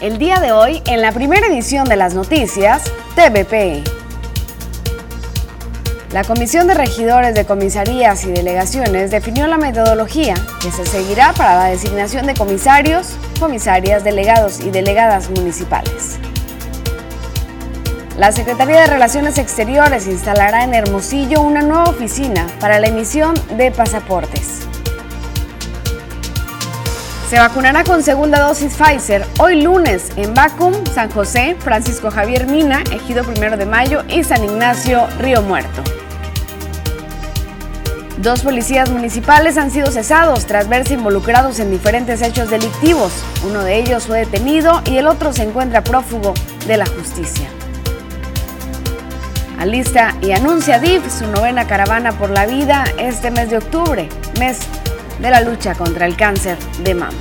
el día de hoy en la primera edición de las noticias TVP. La Comisión de Regidores de Comisarías y Delegaciones definió la metodología que se seguirá para la designación de comisarios, comisarias, delegados y delegadas municipales. La Secretaría de Relaciones Exteriores instalará en Hermosillo una nueva oficina para la emisión de pasaportes. Se vacunará con segunda dosis Pfizer hoy lunes en Bacum, San José, Francisco Javier Mina, Ejido Primero de Mayo y San Ignacio, Río Muerto. Dos policías municipales han sido cesados tras verse involucrados en diferentes hechos delictivos. Uno de ellos fue detenido y el otro se encuentra prófugo de la justicia. Alista y anuncia DIF su novena caravana por la vida este mes de octubre, mes de la lucha contra el cáncer de mama.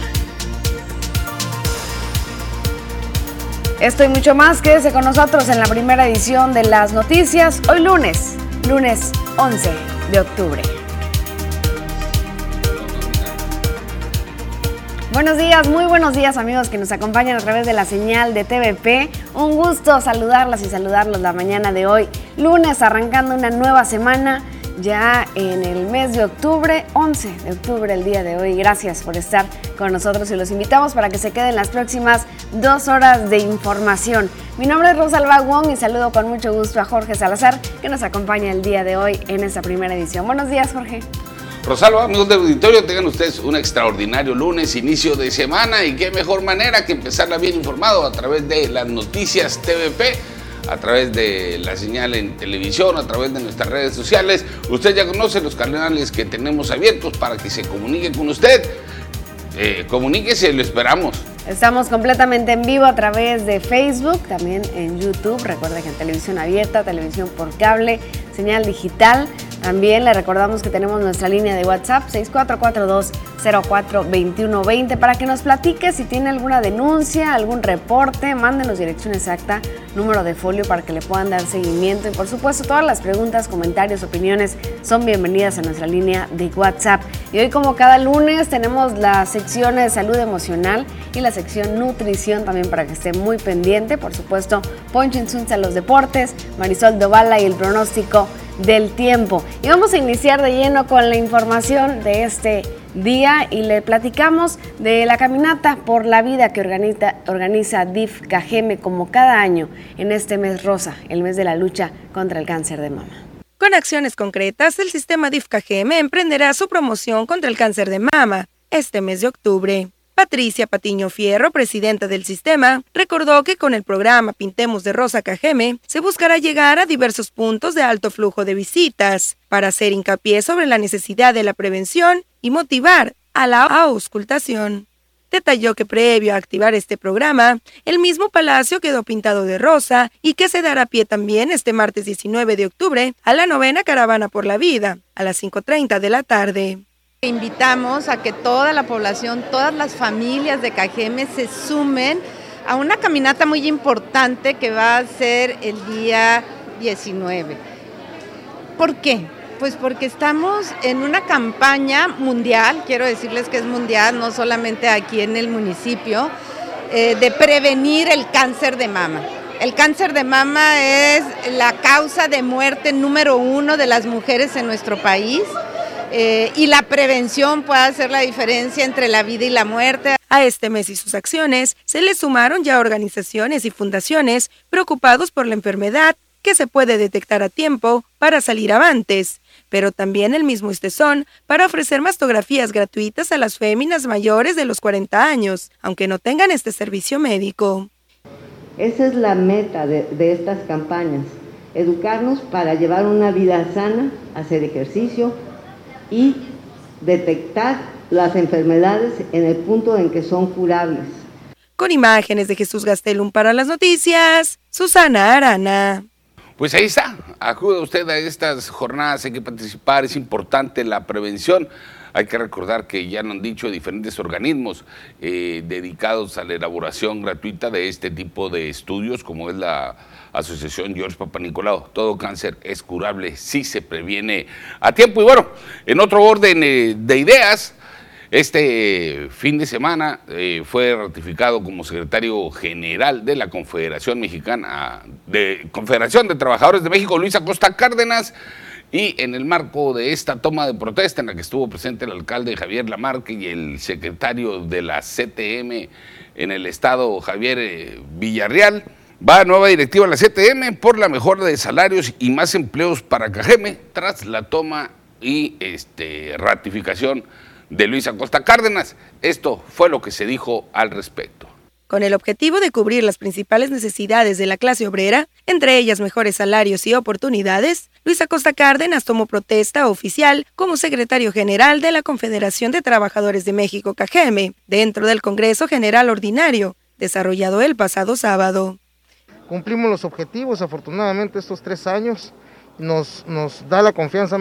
Esto y mucho más, quédese con nosotros en la primera edición de las noticias, hoy lunes, lunes 11 de octubre. Buenos días, muy buenos días amigos que nos acompañan a través de la señal de TVP. Un gusto saludarlas y saludarlos la mañana de hoy, lunes arrancando una nueva semana ya en el mes de octubre, 11 de octubre el día de hoy. Gracias por estar con nosotros y los invitamos para que se queden las próximas dos horas de información. Mi nombre es Rosalba Wong y saludo con mucho gusto a Jorge Salazar que nos acompaña el día de hoy en esta primera edición. Buenos días Jorge. Rosalba, amigos del auditorio, tengan ustedes un extraordinario lunes, inicio de semana y qué mejor manera que empezarla bien informado a través de las noticias TVP a través de la señal en televisión, a través de nuestras redes sociales. Usted ya conoce los canales que tenemos abiertos para que se comunique con usted. Eh, comuníquese, lo esperamos. Estamos completamente en vivo a través de Facebook, también en YouTube. Recuerda que en televisión abierta, televisión por cable, señal digital. También le recordamos que tenemos nuestra línea de WhatsApp 6442042120 para que nos platique si tiene alguna denuncia, algún reporte, mándenos dirección exacta, número de folio para que le puedan dar seguimiento y por supuesto todas las preguntas, comentarios, opiniones son bienvenidas a nuestra línea de WhatsApp. Y hoy como cada lunes tenemos la sección de salud emocional y la sección nutrición también para que esté muy pendiente. Por supuesto, Poncho Insunza los deportes, Marisol Dovala y el pronóstico del tiempo. Y vamos a iniciar de lleno con la información de este día y le platicamos de la caminata por la vida que organiza, organiza DIF como cada año en este mes rosa, el mes de la lucha contra el cáncer de mama. Con acciones concretas, el sistema DIF emprenderá su promoción contra el cáncer de mama este mes de octubre. Patricia Patiño Fierro, presidenta del sistema, recordó que con el programa Pintemos de Rosa Cajeme se buscará llegar a diversos puntos de alto flujo de visitas para hacer hincapié sobre la necesidad de la prevención y motivar a la auscultación. Detalló que previo a activar este programa, el mismo palacio quedó pintado de rosa y que se dará pie también este martes 19 de octubre a la novena Caravana por la Vida, a las 5.30 de la tarde. Invitamos a que toda la población, todas las familias de Cajeme se sumen a una caminata muy importante que va a ser el día 19. ¿Por qué? Pues porque estamos en una campaña mundial, quiero decirles que es mundial, no solamente aquí en el municipio, eh, de prevenir el cáncer de mama. El cáncer de mama es la causa de muerte número uno de las mujeres en nuestro país. Eh, y la prevención puede hacer la diferencia entre la vida y la muerte. A este mes y sus acciones se le sumaron ya organizaciones y fundaciones preocupados por la enfermedad que se puede detectar a tiempo para salir avantes, pero también el mismo Estezón para ofrecer mastografías gratuitas a las féminas mayores de los 40 años, aunque no tengan este servicio médico. Esa es la meta de, de estas campañas, educarnos para llevar una vida sana, hacer ejercicio, y detectar las enfermedades en el punto en que son curables. Con imágenes de Jesús Gastelum para las noticias, Susana Arana. Pues ahí está, acude usted a estas jornadas, hay que participar, es importante la prevención. Hay que recordar que ya nos han dicho diferentes organismos eh, dedicados a la elaboración gratuita de este tipo de estudios, como es la Asociación George Papa Nicolau. Todo cáncer es curable si se previene a tiempo. Y bueno, en otro orden eh, de ideas, Este fin de semana eh, fue ratificado como secretario general de la Confederación Mexicana de Confederación de Trabajadores de México, Luis Acosta Cárdenas. Y en el marco de esta toma de protesta en la que estuvo presente el alcalde Javier Lamarque y el secretario de la CTM en el estado Javier eh, Villarreal, va a nueva directiva a la CTM por la mejora de salarios y más empleos para Cajeme tras la toma y este, ratificación de Luis Acosta Cárdenas. Esto fue lo que se dijo al respecto con el objetivo de cubrir las principales necesidades de la clase obrera, entre ellas mejores salarios y oportunidades, Luis Acosta Cárdenas tomó protesta oficial como secretario general de la Confederación de Trabajadores de México, CAGEME, dentro del Congreso General Ordinario, desarrollado el pasado sábado. Cumplimos los objetivos, afortunadamente, estos tres años. Nos, nos da la confianza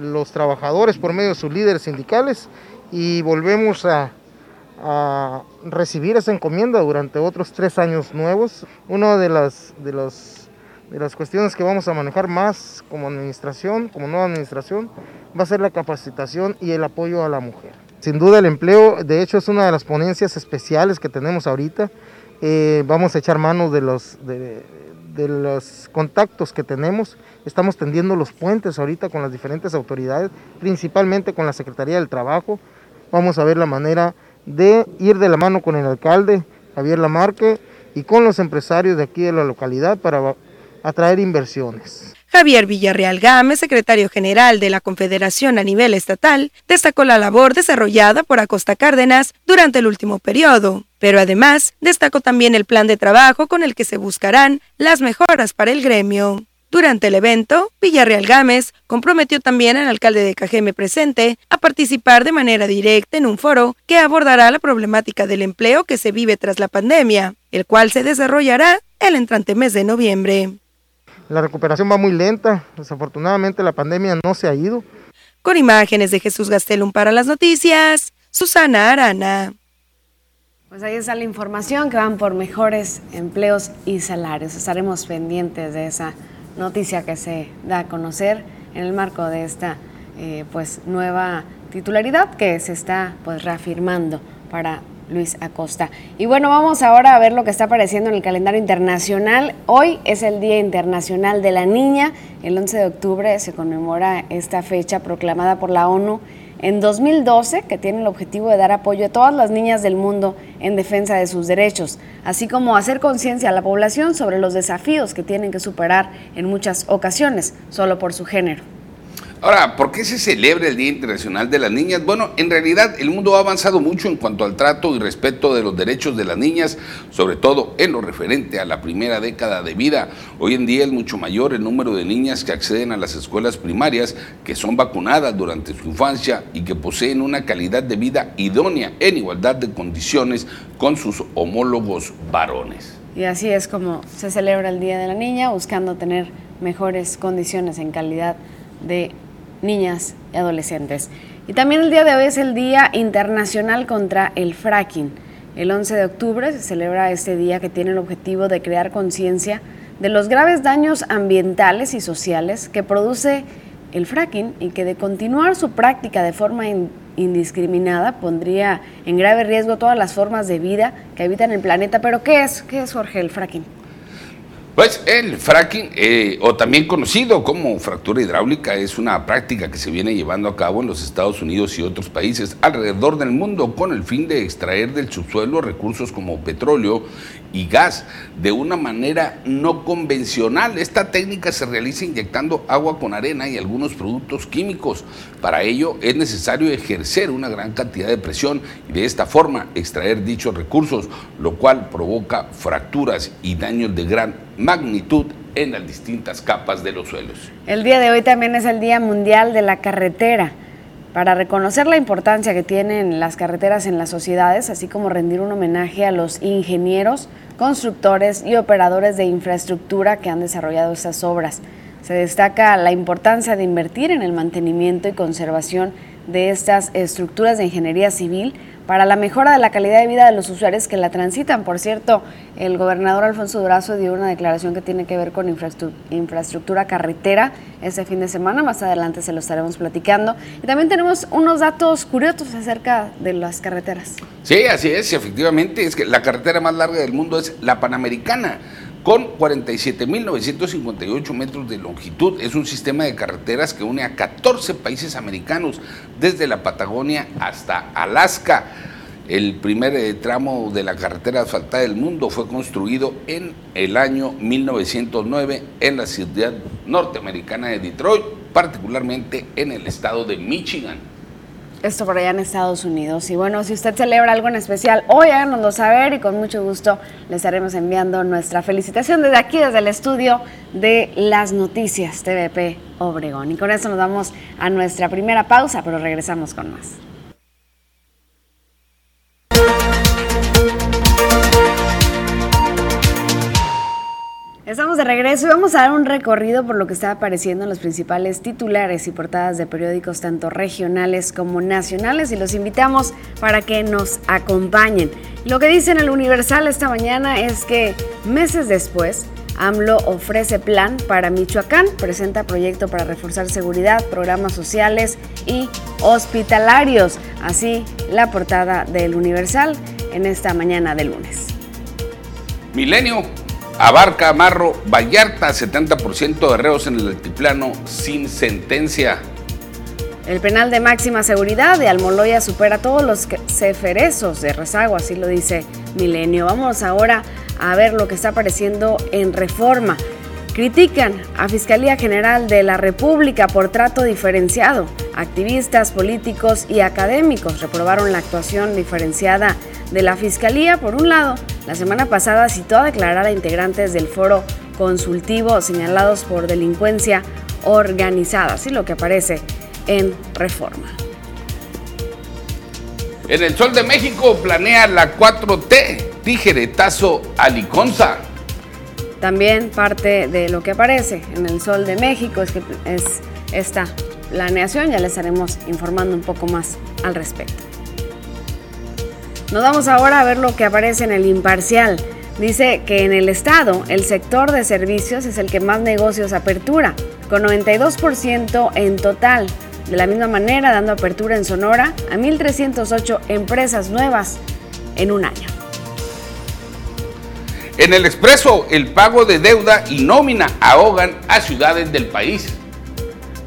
los trabajadores por medio de sus líderes sindicales y volvemos a, recibir esa encomienda durante otros tres años nuevos. Una de las, de, los, de las cuestiones que vamos a manejar más como administración, como nueva administración, va a ser la capacitación y el apoyo a la mujer. Sin duda el empleo, de hecho, es una de las ponencias especiales que tenemos ahorita. Eh, vamos a echar mano de los, de, de los contactos que tenemos. Estamos tendiendo los puentes ahorita con las diferentes autoridades, principalmente con la Secretaría del Trabajo. Vamos a ver la manera de ir de la mano con el alcalde Javier Lamarque y con los empresarios de aquí de la localidad para atraer inversiones. Javier Villarreal Gámez, secretario general de la Confederación a nivel estatal, destacó la labor desarrollada por Acosta Cárdenas durante el último periodo, pero además destacó también el plan de trabajo con el que se buscarán las mejoras para el gremio. Durante el evento, Villarreal Gámez comprometió también al alcalde de Cajeme presente a participar de manera directa en un foro que abordará la problemática del empleo que se vive tras la pandemia, el cual se desarrollará el entrante mes de noviembre. La recuperación va muy lenta, desafortunadamente la pandemia no se ha ido. Con imágenes de Jesús Gastelum para las noticias, Susana Arana. Pues ahí está la información que van por mejores empleos y salarios. Estaremos pendientes de esa noticia que se da a conocer en el marco de esta eh, pues nueva titularidad que se está pues reafirmando para Luis Acosta. Y bueno, vamos ahora a ver lo que está apareciendo en el calendario internacional. Hoy es el Día Internacional de la Niña. El 11 de octubre se conmemora esta fecha proclamada por la ONU en 2012, que tiene el objetivo de dar apoyo a todas las niñas del mundo en defensa de sus derechos, así como hacer conciencia a la población sobre los desafíos que tienen que superar en muchas ocasiones solo por su género. Ahora, ¿por qué se celebra el Día Internacional de las Niñas? Bueno, en realidad el mundo ha avanzado mucho en cuanto al trato y respeto de los derechos de las niñas, sobre todo en lo referente a la primera década de vida. Hoy en día es mucho mayor el número de niñas que acceden a las escuelas primarias, que son vacunadas durante su infancia y que poseen una calidad de vida idónea en igualdad de condiciones con sus homólogos varones. Y así es como se celebra el Día de la Niña, buscando tener mejores condiciones en calidad de niñas y adolescentes. Y también el día de hoy es el Día Internacional contra el Fracking. El 11 de octubre se celebra este día que tiene el objetivo de crear conciencia de los graves daños ambientales y sociales que produce el fracking y que de continuar su práctica de forma indiscriminada pondría en grave riesgo todas las formas de vida que habitan el planeta. Pero ¿qué es? ¿Qué es Jorge el fracking? Pues el fracking, eh, o también conocido como fractura hidráulica, es una práctica que se viene llevando a cabo en los Estados Unidos y otros países alrededor del mundo con el fin de extraer del subsuelo recursos como petróleo y gas de una manera no convencional. Esta técnica se realiza inyectando agua con arena y algunos productos químicos. Para ello es necesario ejercer una gran cantidad de presión y de esta forma extraer dichos recursos, lo cual provoca fracturas y daños de gran magnitud en las distintas capas de los suelos. El día de hoy también es el Día Mundial de la Carretera para reconocer la importancia que tienen las carreteras en las sociedades, así como rendir un homenaje a los ingenieros, constructores y operadores de infraestructura que han desarrollado estas obras. Se destaca la importancia de invertir en el mantenimiento y conservación de estas estructuras de ingeniería civil para la mejora de la calidad de vida de los usuarios que la transitan. Por cierto, el gobernador Alfonso Durazo dio una declaración que tiene que ver con infraestructura carretera este fin de semana. Más adelante se lo estaremos platicando. Y también tenemos unos datos curiosos acerca de las carreteras. Sí, así es. Efectivamente, es que la carretera más larga del mundo es la Panamericana con 47.958 metros de longitud. Es un sistema de carreteras que une a 14 países americanos, desde la Patagonia hasta Alaska. El primer eh, tramo de la carretera asfaltada del mundo fue construido en el año 1909 en la ciudad norteamericana de Detroit, particularmente en el estado de Michigan. Esto por allá en Estados Unidos. Y bueno, si usted celebra algo en especial, hoy háganoslo saber y con mucho gusto le estaremos enviando nuestra felicitación desde aquí, desde el estudio de las noticias TVP Obregón. Y con eso nos vamos a nuestra primera pausa, pero regresamos con más. De regreso y vamos a dar un recorrido por lo que está apareciendo en los principales titulares y portadas de periódicos tanto regionales como nacionales y los invitamos para que nos acompañen. Lo que dice en el Universal esta mañana es que meses después AMLO ofrece plan para Michoacán, presenta proyecto para reforzar seguridad, programas sociales y hospitalarios. Así la portada del Universal en esta mañana de lunes. Milenio Abarca Marro Vallarta, 70% de reos en el altiplano sin sentencia. El penal de máxima seguridad de Almoloya supera todos los ceferezos de rezago, así lo dice Milenio. Vamos ahora a ver lo que está apareciendo en reforma. Critican a Fiscalía General de la República por trato diferenciado. Activistas, políticos y académicos reprobaron la actuación diferenciada de la Fiscalía. Por un lado, la semana pasada citó a declarar a integrantes del foro consultivo señalados por delincuencia organizada, así lo que aparece en Reforma. En el Sol de México planea la 4T, tijeretazo a Liconza. También parte de lo que aparece en el Sol de México es que es esta planeación, ya les estaremos informando un poco más al respecto. Nos vamos ahora a ver lo que aparece en el imparcial. Dice que en el Estado el sector de servicios es el que más negocios apertura, con 92% en total. De la misma manera, dando apertura en Sonora a 1.308 empresas nuevas en un año. En el expreso, el pago de deuda y nómina ahogan a ciudades del país.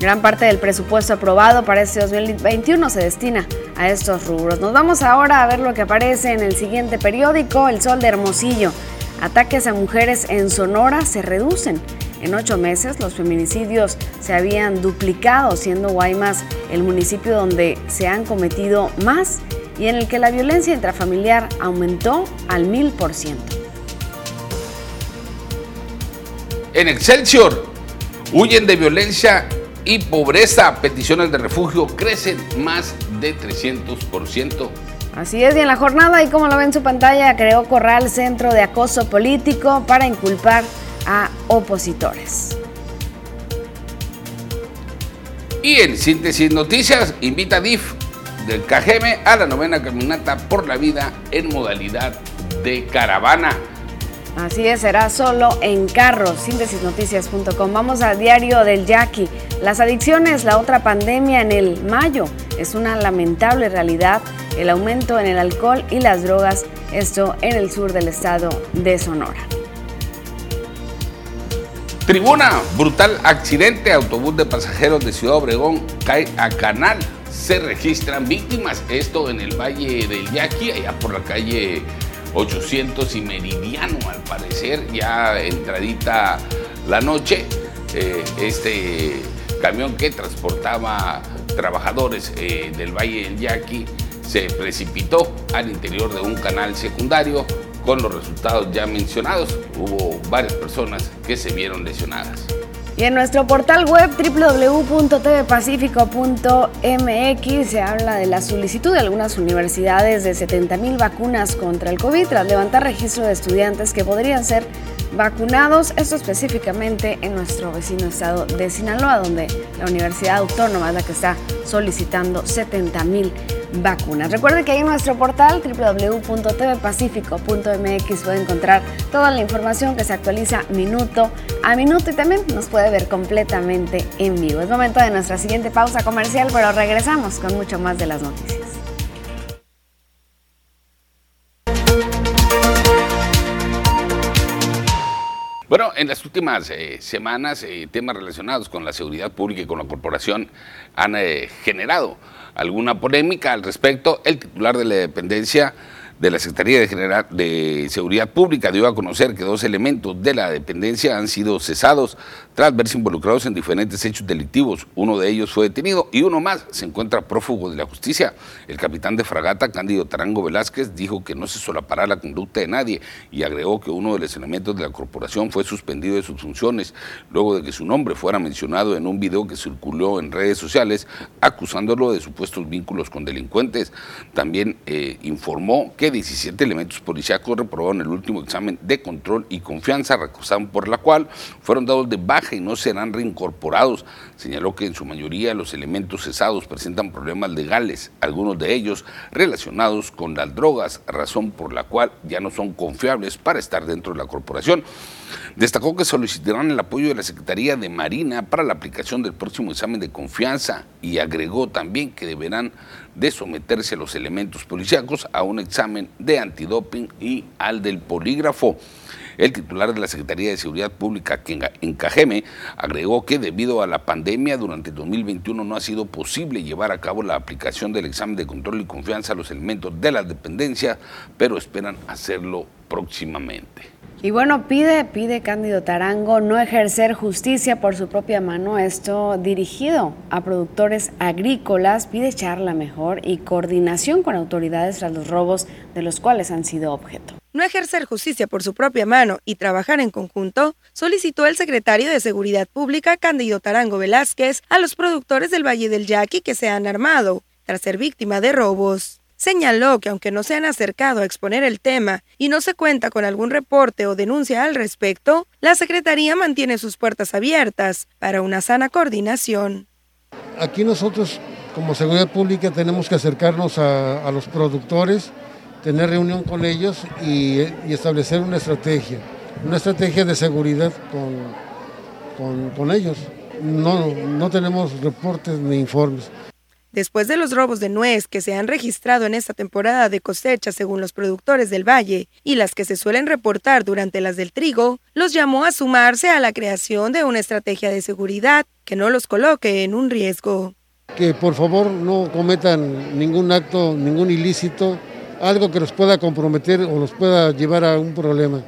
Gran parte del presupuesto aprobado para este 2021 se destina a estos rubros. Nos vamos ahora a ver lo que aparece en el siguiente periódico, El Sol de Hermosillo. Ataques a mujeres en Sonora se reducen. En ocho meses los feminicidios se habían duplicado, siendo Guaymas el municipio donde se han cometido más y en el que la violencia intrafamiliar aumentó al mil por ciento. En Excelsior, huyen de violencia y pobreza. Peticiones de refugio crecen más de 300%. Así es, y en la jornada, y como lo ve en su pantalla, creó Corral Centro de Acoso Político para inculpar a opositores. Y en síntesis noticias, invita a DIF del KGM a la novena caminata por la vida en modalidad de caravana. Así es, será solo en carros, síntesisnoticias.com. Vamos al diario del Jackie. Las adicciones, la otra pandemia en el mayo. Es una lamentable realidad el aumento en el alcohol y las drogas, esto en el sur del estado de Sonora. Tribuna, brutal accidente, autobús de pasajeros de Ciudad Obregón cae a canal. Se registran víctimas, esto en el Valle del Yaqui, allá por la calle 800 y Meridiano, al parecer, ya entradita la noche, eh, este camión que transportaba trabajadores eh, del Valle del Yaqui se precipitó al interior de un canal secundario con los resultados ya mencionados. Hubo varias personas que se vieron lesionadas. Y en nuestro portal web www.tvpacifico.mx se habla de la solicitud de algunas universidades de 70 mil vacunas contra el COVID tras levantar registro de estudiantes que podrían ser vacunados, esto específicamente en nuestro vecino estado de Sinaloa, donde la Universidad Autónoma es la que está solicitando 70 mil vacunas. Recuerde que ahí en nuestro portal www.tvpacifico.mx puede encontrar toda la información que se actualiza minuto a minuto y también nos puede ver completamente en vivo. Es momento de nuestra siguiente pausa comercial, pero regresamos con mucho más de las noticias. Bueno, en las últimas eh, semanas, eh, temas relacionados con la seguridad pública y con la corporación han eh, generado alguna polémica al respecto. El titular de la dependencia de la Secretaría de, General de Seguridad Pública dio a conocer que dos elementos de la dependencia han sido cesados tras verse involucrados en diferentes hechos delictivos. Uno de ellos fue detenido y uno más se encuentra prófugo de la justicia. El capitán de fragata, Cándido Tarango Velázquez, dijo que no se solapará la conducta de nadie y agregó que uno de los elementos de la corporación fue suspendido de sus funciones luego de que su nombre fuera mencionado en un video que circuló en redes sociales acusándolo de supuestos vínculos con delincuentes. También eh, informó que 17 elementos policíacos reprobaron el último examen de control y confianza, recusaron por la cual fueron dados de baja y no serán reincorporados. Señaló que en su mayoría los elementos cesados presentan problemas legales, algunos de ellos relacionados con las drogas, razón por la cual ya no son confiables para estar dentro de la corporación. Destacó que solicitarán el apoyo de la Secretaría de Marina para la aplicación del próximo examen de confianza y agregó también que deberán de someterse los elementos policíacos a un examen de antidoping y al del polígrafo. El titular de la Secretaría de Seguridad Pública en Cajeme agregó que debido a la pandemia durante 2021 no ha sido posible llevar a cabo la aplicación del examen de control y confianza a los elementos de la dependencia, pero esperan hacerlo próximamente. Y bueno, pide, pide Cándido Tarango no ejercer justicia por su propia mano, esto dirigido a productores agrícolas, pide charla mejor y coordinación con autoridades tras los robos de los cuales han sido objeto. No ejercer justicia por su propia mano y trabajar en conjunto, solicitó el secretario de Seguridad Pública, Cándido Tarango Velázquez, a los productores del Valle del Yaqui que se han armado tras ser víctima de robos. Señaló que aunque no se han acercado a exponer el tema y no se cuenta con algún reporte o denuncia al respecto, la Secretaría mantiene sus puertas abiertas para una sana coordinación. Aquí nosotros como Seguridad Pública tenemos que acercarnos a, los productores, tener reunión con ellos y, establecer una estrategia, una estrategia de seguridad con, con ellos. No, no tenemos reportes ni informes. Después de los robos de nuez que se han registrado en esta temporada de cosecha según los productores del valle y las que se suelen reportar durante las del trigo, los llamó a sumarse a la creación de una estrategia de seguridad que no los coloque en un riesgo. Que por favor no cometan ningún acto, ningún ilícito, algo que los pueda comprometer o los pueda llevar a un problema.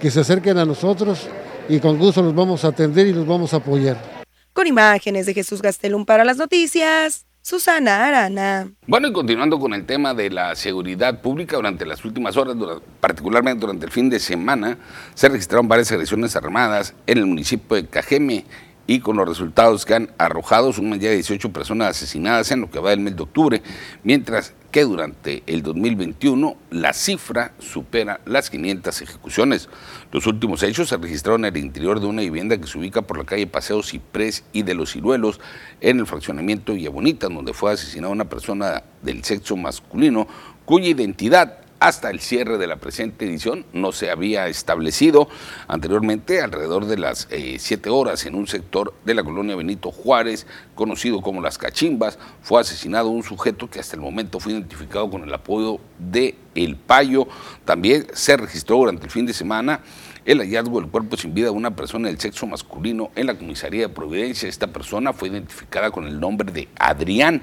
Que se acerquen a nosotros y con gusto los vamos a atender y los vamos a apoyar. Con imágenes de Jesús Gastelum para las noticias. Susana Arana. Bueno, y continuando con el tema de la seguridad pública, durante las últimas horas, particularmente durante el fin de semana, se registraron varias agresiones armadas en el municipio de Cajeme y con los resultados que han arrojado, suman ya 18 personas asesinadas en lo que va del mes de octubre, mientras que durante el 2021 la cifra supera las 500 ejecuciones. Los últimos hechos se registraron en el interior de una vivienda que se ubica por la calle Paseo Ciprés y de los Ciruelos, en el fraccionamiento Bonita, donde fue asesinada una persona del sexo masculino cuya identidad hasta el cierre de la presente edición no se había establecido. Anteriormente, alrededor de las 7 eh, horas, en un sector de la colonia Benito Juárez, conocido como Las Cachimbas, fue asesinado un sujeto que hasta el momento fue identificado con el apodo de El Payo. También se registró durante el fin de semana el hallazgo del cuerpo sin vida de una persona del sexo masculino en la comisaría de Providencia. Esta persona fue identificada con el nombre de Adrián.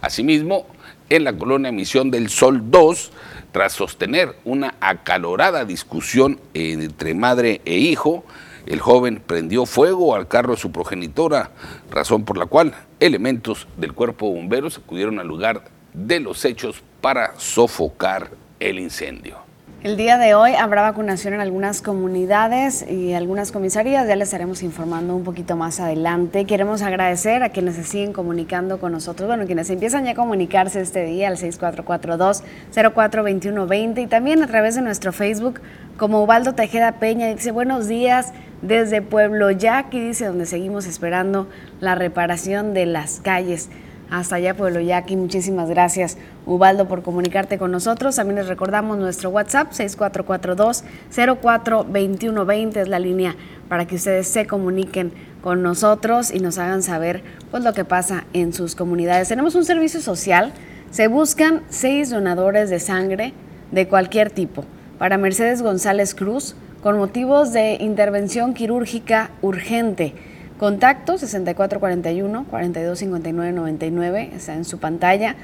Asimismo, en la colonia Misión del Sol 2, tras sostener una acalorada discusión entre madre e hijo, el joven prendió fuego al carro de su progenitora, razón por la cual elementos del cuerpo de bomberos acudieron al lugar de los hechos para sofocar el incendio. El día de hoy habrá vacunación en algunas comunidades y algunas comisarías. Ya les estaremos informando un poquito más adelante. Queremos agradecer a quienes se siguen comunicando con nosotros. Bueno, quienes empiezan ya a comunicarse este día al 6442-042120 y también a través de nuestro Facebook como Ubaldo Tejeda Peña, dice buenos días desde Pueblo Yaqui, dice donde seguimos esperando la reparación de las calles. Hasta allá, Pueblo Yaqui. Muchísimas gracias, Ubaldo, por comunicarte con nosotros. También les recordamos nuestro WhatsApp, 6442-042120, es la línea para que ustedes se comuniquen con nosotros y nos hagan saber pues, lo que pasa en sus comunidades. Tenemos un servicio social. Se buscan seis donadores de sangre de cualquier tipo para Mercedes González Cruz con motivos de intervención quirúrgica urgente. Contacto 6441 425999 está en su pantalla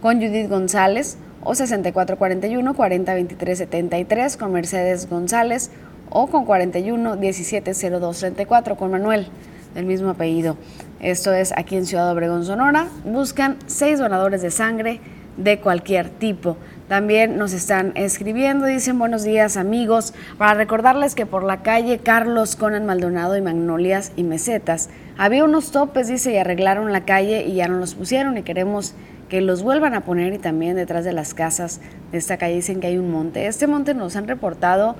con Judith González o 6441 402373 con Mercedes González o con 41 170234 con Manuel del mismo apellido. Esto es aquí en Ciudad Obregón, Sonora. Buscan seis donadores de sangre de cualquier tipo. También nos están escribiendo, dicen buenos días amigos, para recordarles que por la calle Carlos Conan Maldonado y Magnolias y Mesetas había unos topes, dice, y arreglaron la calle y ya no los pusieron y queremos que los vuelvan a poner y también detrás de las casas de esta calle dicen que hay un monte. Este monte nos han reportado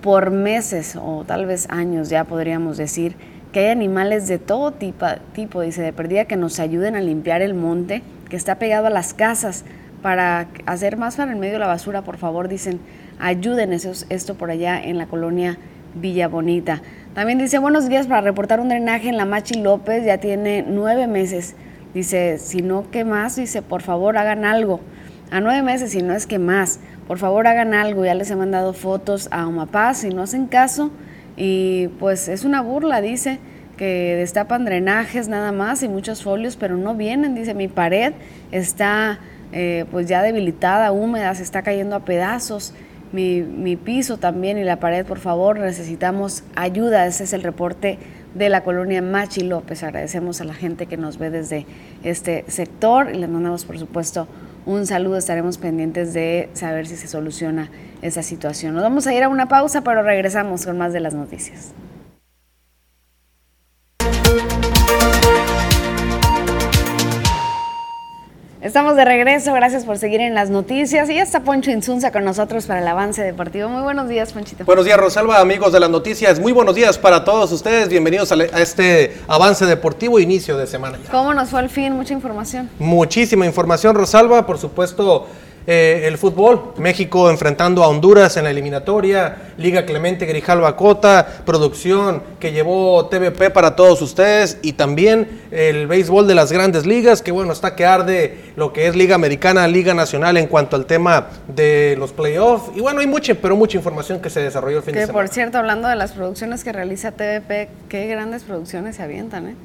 por meses o tal vez años ya podríamos decir que hay animales de todo tipo, tipo dice, de perdida que nos ayuden a limpiar el monte que está pegado a las casas para hacer más para el medio de la basura, por favor, dicen, ayuden esto por allá en la colonia Villa Bonita. También dice, buenos días para reportar un drenaje en la Machi López, ya tiene nueve meses. Dice, si no, ¿qué más? Dice, por favor, hagan algo. A nueve meses, si no es que más. Por favor, hagan algo. Ya les he mandado fotos a Omapaz, si no hacen caso. Y pues es una burla, dice, que destapan drenajes nada más y muchos folios, pero no vienen. Dice, mi pared está eh, pues ya debilitada, húmeda, se está cayendo a pedazos. Mi, mi, piso también y la pared, por favor, necesitamos ayuda. Ese es el reporte de la colonia Machi López. Agradecemos a la gente que nos ve desde este sector y les mandamos, por supuesto, un saludo. Estaremos pendientes de saber si se soluciona esa situación. Nos vamos a ir a una pausa, pero regresamos con más de las noticias. Estamos de regreso, gracias por seguir en las noticias. Y ya está Poncho Insunza con nosotros para el avance deportivo. Muy buenos días, Ponchito. Buenos días, Rosalba, amigos de las noticias. Muy buenos días para todos ustedes. Bienvenidos a, este avance deportivo, inicio de semana. ¿Cómo nos fue al fin? Mucha información. Muchísima información, Rosalba. Por supuesto, eh, el fútbol, México enfrentando a Honduras en la eliminatoria, Liga Clemente Grijalva Cota, producción que llevó TVP para todos ustedes y también el béisbol de las grandes ligas, que bueno, está que arde lo que es Liga Americana, Liga Nacional en cuanto al tema de los playoffs. Y bueno, hay mucha, pero mucha información que se desarrolló el fin de semana. Que por cierto, hablando de las producciones que realiza TVP, qué grandes producciones se avientan, ¿eh?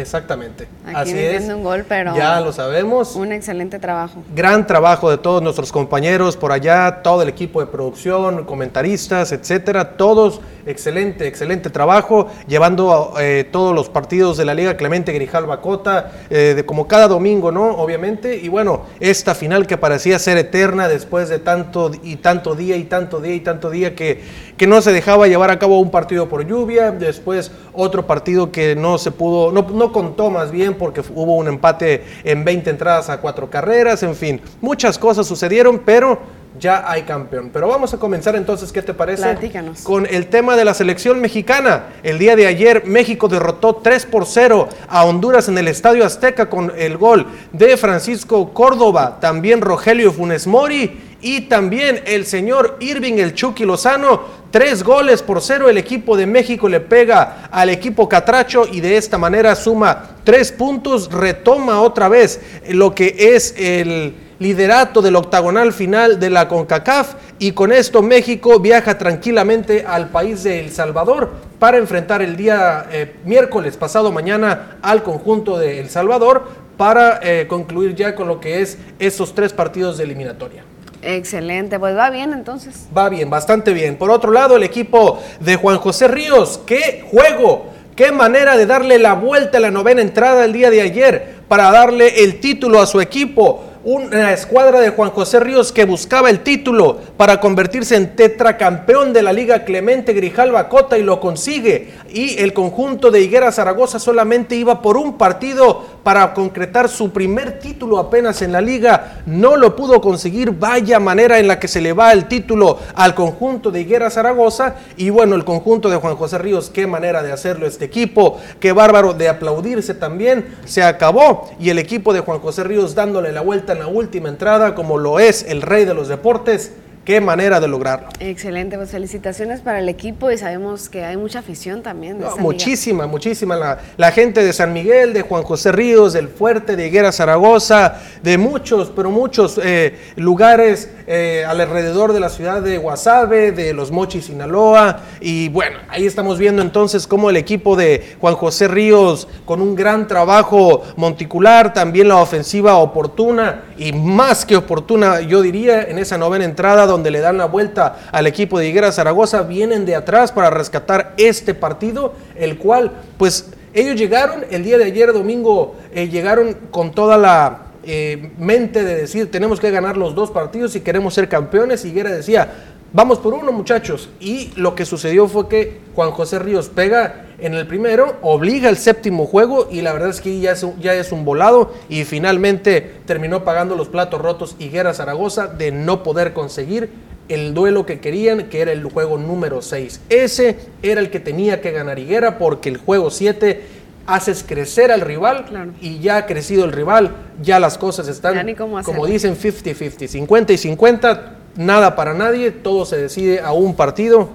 Exactamente. Aquí Así es. un gol, pero ya lo sabemos. Un excelente trabajo. Gran trabajo de todos nuestros compañeros por allá, todo el equipo de producción, comentaristas, etcétera, todos excelente, excelente trabajo, llevando eh, todos los partidos de la Liga Clemente Grijalva Cota, eh, de como cada domingo, ¿no? Obviamente, y bueno, esta final que parecía ser eterna después de tanto y tanto día y tanto día y tanto día que, que no se dejaba llevar a cabo un partido por lluvia, después otro partido que no se pudo, no, no contó más bien porque hubo un empate en 20 entradas a cuatro carreras, en fin, muchas cosas sucedieron, pero ya hay campeón. Pero vamos a comenzar entonces, ¿qué te parece? Platícanos. Con el tema de la selección mexicana. El día de ayer México derrotó 3 por 0 a Honduras en el Estadio Azteca con el gol de Francisco Córdoba, también Rogelio Funes Mori y también el señor Irving el Chucky Lozano. Tres goles por cero el equipo de México le pega al equipo Catracho y de esta manera suma tres puntos, retoma otra vez lo que es el liderato del octagonal final de la CONCACAF y con esto México viaja tranquilamente al país de El Salvador para enfrentar el día eh, miércoles pasado mañana al conjunto de El Salvador para eh, concluir ya con lo que es esos tres partidos de eliminatoria. Excelente, pues va bien entonces. Va bien, bastante bien. Por otro lado, el equipo de Juan José Ríos, qué juego, qué manera de darle la vuelta a la novena entrada el día de ayer para darle el título a su equipo una escuadra de Juan José Ríos que buscaba el título para convertirse en tetracampeón de la Liga Clemente Grijalva Cota y lo consigue. Y el conjunto de Higuera Zaragoza solamente iba por un partido para concretar su primer título apenas en la liga. No lo pudo conseguir. Vaya manera en la que se le va el título al conjunto de Higuera Zaragoza. Y bueno, el conjunto de Juan José Ríos, qué manera de hacerlo este equipo. Qué bárbaro de aplaudirse también. Se acabó. Y el equipo de Juan José Ríos dándole la vuelta en la última entrada, como lo es el rey de los deportes qué manera de lograrlo. Excelente, pues felicitaciones para el equipo y sabemos que hay mucha afición también. De muchísima, muchísima. La, la, gente de San Miguel, de Juan José Ríos, del Fuerte, de Higuera Zaragoza, de muchos, pero muchos eh, lugares eh, alrededor de la ciudad de Guasave, de Los Mochis, Sinaloa. Y bueno, ahí estamos viendo entonces cómo el equipo de Juan José Ríos, con un gran trabajo monticular, también la ofensiva oportuna y más que oportuna, yo diría, en esa novena entrada donde le dan la vuelta al equipo de Higuera Zaragoza, vienen de atrás para rescatar este partido, el cual, pues, ellos llegaron el día de ayer, domingo, eh, llegaron con toda la eh, mente de decir, tenemos que ganar los dos partidos y queremos ser campeones. Higuera decía, vamos por uno, muchachos. Y lo que sucedió fue que Juan José Ríos pega en el primero, obliga el séptimo juego y la verdad es que ya es, ya es un volado y finalmente terminó pagando los platos rotos Higuera Zaragoza de no poder conseguir el duelo que querían, que era el juego número 6. Ese era el que tenía que ganar Higuera porque el juego 7 haces crecer al rival y ya ha crecido el rival, ya las cosas están, como dicen, 50-50, 50 y 50, nada para nadie, todo se decide a un partido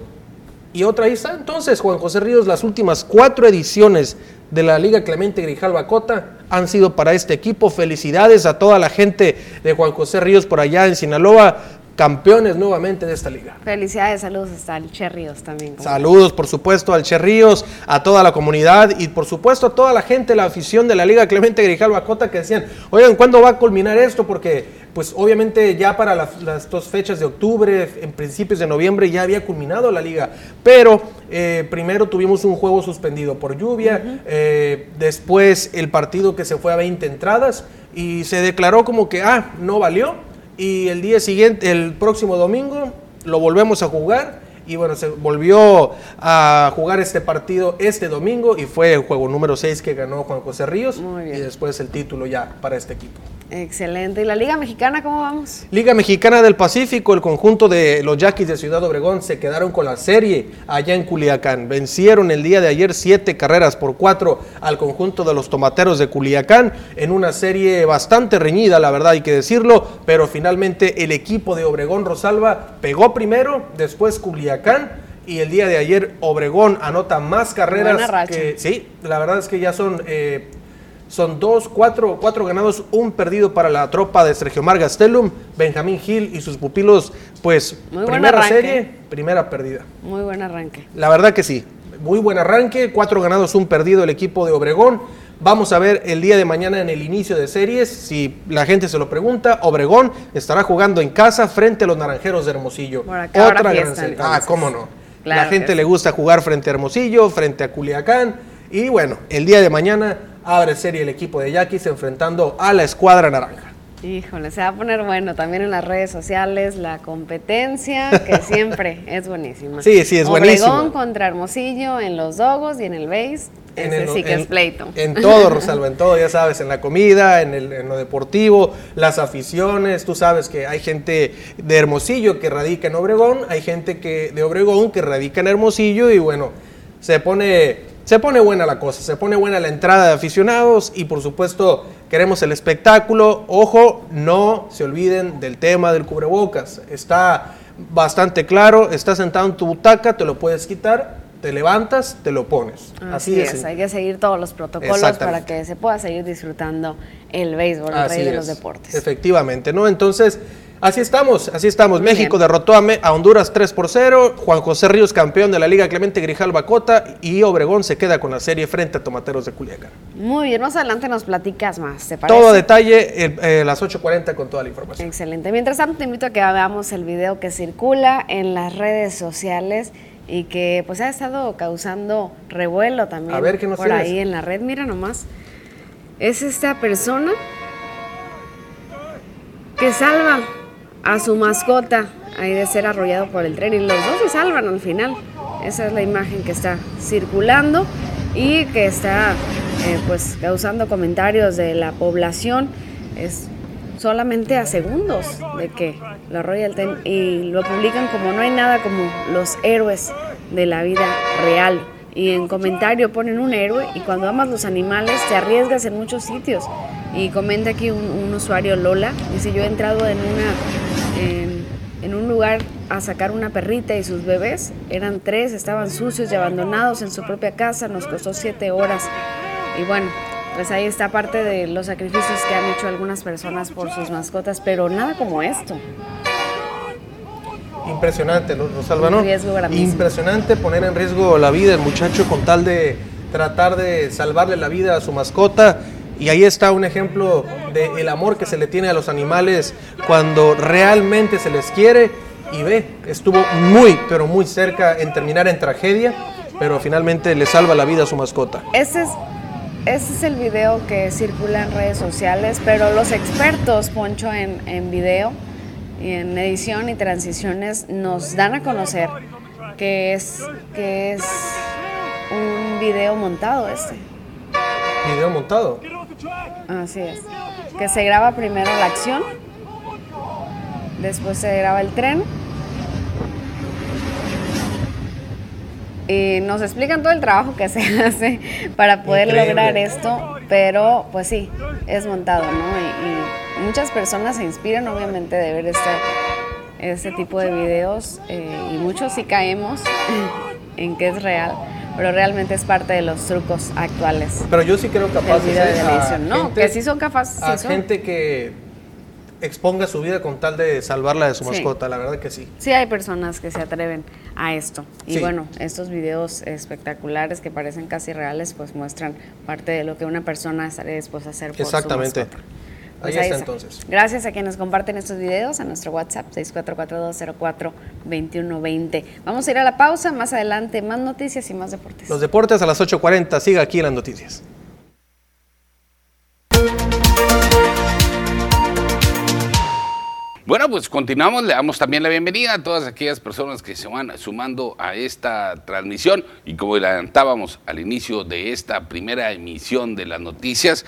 y otra ahí está. Entonces, Juan José Ríos, las últimas cuatro ediciones de la Liga Clemente Grijalva Cota han sido para este equipo. Felicidades a toda la gente de Juan José Ríos por allá en Sinaloa campeones nuevamente de esta liga. Felicidades, saludos hasta el Che Ríos también. Saludos, por supuesto, al Che Ríos, a toda la comunidad y por supuesto a toda la gente, la afición de la Liga Clemente Grijalva Cota que decían, oigan, ¿cuándo va a culminar esto? Porque pues obviamente ya para las, dos fechas de octubre, en principios de noviembre ya había culminado la liga, pero eh, primero tuvimos un juego suspendido por lluvia, eh, después el partido que se fue a 20 entradas y se declaró como que, ah, no valió, y el día siguiente, el próximo domingo, lo volvemos a jugar y bueno, se volvió a jugar este partido este domingo y fue el juego número 6 que ganó Juan José Ríos y después el título ya para este equipo. Excelente. ¿Y la Liga Mexicana cómo vamos? Liga Mexicana del Pacífico, el conjunto de los Yaquis de Ciudad Obregón se quedaron con la serie allá en Culiacán. Vencieron el día de ayer siete carreras por cuatro al conjunto de los Tomateros de Culiacán en una serie bastante reñida, la verdad hay que decirlo, pero finalmente el equipo de Obregón Rosalba pegó primero, después Culiacán y el día de ayer Obregón anota más carreras que sí, la verdad es que ya son eh, son dos, cuatro, cuatro ganados, un perdido para la tropa de Sergio Mar Gastelum, Benjamín Gil y sus pupilos, pues primera serie, primera perdida. Muy buen arranque. La verdad que sí, muy buen arranque, cuatro ganados, un perdido el equipo de Obregón. Vamos a ver el día de mañana en el inicio de series, si la gente se lo pregunta, Obregón estará jugando en casa frente a los Naranjeros de Hermosillo. Otra gran serie. Ah, cómo no. la gente le gusta jugar frente a Hermosillo, frente a Culiacán. Y bueno, el día de mañana abre serie el equipo de Yaquis enfrentando a la escuadra naranja. Híjole, se va a poner bueno también en las redes sociales la competencia, que siempre es buenísima. Sí, sí, es buenísima. Obregón contra Hermosillo en los Dogos y en el base. En el, sí que es pleito. En todo, Rosalba, en todo, ya sabes, en la comida, en, el, en lo deportivo, las aficiones. Tú sabes que hay gente de Hermosillo que radica en Obregón, hay gente que de Obregón que radica en Hermosillo y bueno, se pone se pone buena la cosa, se pone buena la entrada de aficionados y por supuesto queremos el espectáculo. Ojo, no se olviden del tema del cubrebocas. Está bastante claro, estás sentado en tu butaca, te lo puedes quitar, te levantas, te lo pones. Así, es, hay que seguir todos los protocolos para que se pueda seguir disfrutando el béisbol, el rey de los deportes. Efectivamente, ¿no? Entonces, Así estamos, así estamos. México derrotó a, Honduras 3 por 0. Juan José Ríos, campeón de la Liga Clemente Grijalva Cota. Y Obregón se queda con la serie frente a Tomateros de Culiacán. Muy bien, más adelante nos platicas más, ¿te parece? Todo detalle, eh, las 8.40 con toda la información. Excelente. Mientras tanto, te invito a que veamos el video que circula en las redes sociales y que pues ha estado causando revuelo también a ver, ¿qué nos por ahí en la red. Mira nomás, es esta persona que salva a su mascota ahí de ser arrollado por el tren y los dos se salvan al final. Esa es la imagen que está circulando y que está eh, pues causando comentarios de la población. Es solamente a segundos de que lo Royal Ten y lo publican como no hay nada como los héroes de la vida real. Y en comentario ponen un héroe y cuando amas los animales te arriesgas en muchos sitios. Y comenta aquí un, usuario Lola, dice yo he entrado en una en un lugar a sacar una perrita y sus bebés. Eran tres, estaban sucios y abandonados en su propia casa, nos costó siete horas. Y bueno, pues ahí está parte de los sacrificios que han hecho algunas personas por sus mascotas, pero nada como esto. Impresionante, Rosalba, ¿no? Impresionante poner en riesgo la vida del muchacho con tal de tratar de salvarle la vida a su mascota. Y ahí está un ejemplo del amor que se le tiene a los animales cuando realmente se les quiere. Y ve, estuvo muy, pero muy cerca en terminar en tragedia, pero finalmente le salva la vida a su mascota. Ese es ese es el video que circula en redes sociales, pero los expertos, Poncho, en, en video y en edición y transiciones nos dan a conocer que es, que es un video montado este. ¿Video montado? Así es. Que se graba primero la acción, después se graba el tren y nos explican todo el trabajo que se hace para poder lograr esto, pero pues sí, es montado, ¿no? Y, muchas personas se inspiran obviamente de ver este, este tipo de videos eh, y muchos sí caemos en que es real, pero realmente es parte de los trucos actuales. Pero yo sí creo capaz de, de No, que sí son capaces. A gente que exponga su vida con tal de salvarla de su mascota, la verdad que sí. Sí, hay personas que se atreven a esto. Y bueno, estos videos espectaculares que parecen casi reales, pues muestran parte de lo que una persona estaría dispuesta a hacer por Exactamente. su mascota. Pues ahí, está, entonces. Gracias a quienes comparten estos videos a nuestro WhatsApp 6442042120. Vamos a ir a la pausa, más adelante más noticias y más deportes. Los deportes a las 8.40, siga aquí en las noticias. Bueno, pues continuamos, le damos también la bienvenida a todas aquellas personas que se van sumando a esta transmisión y como adelantábamos al inicio de esta primera emisión de las noticias,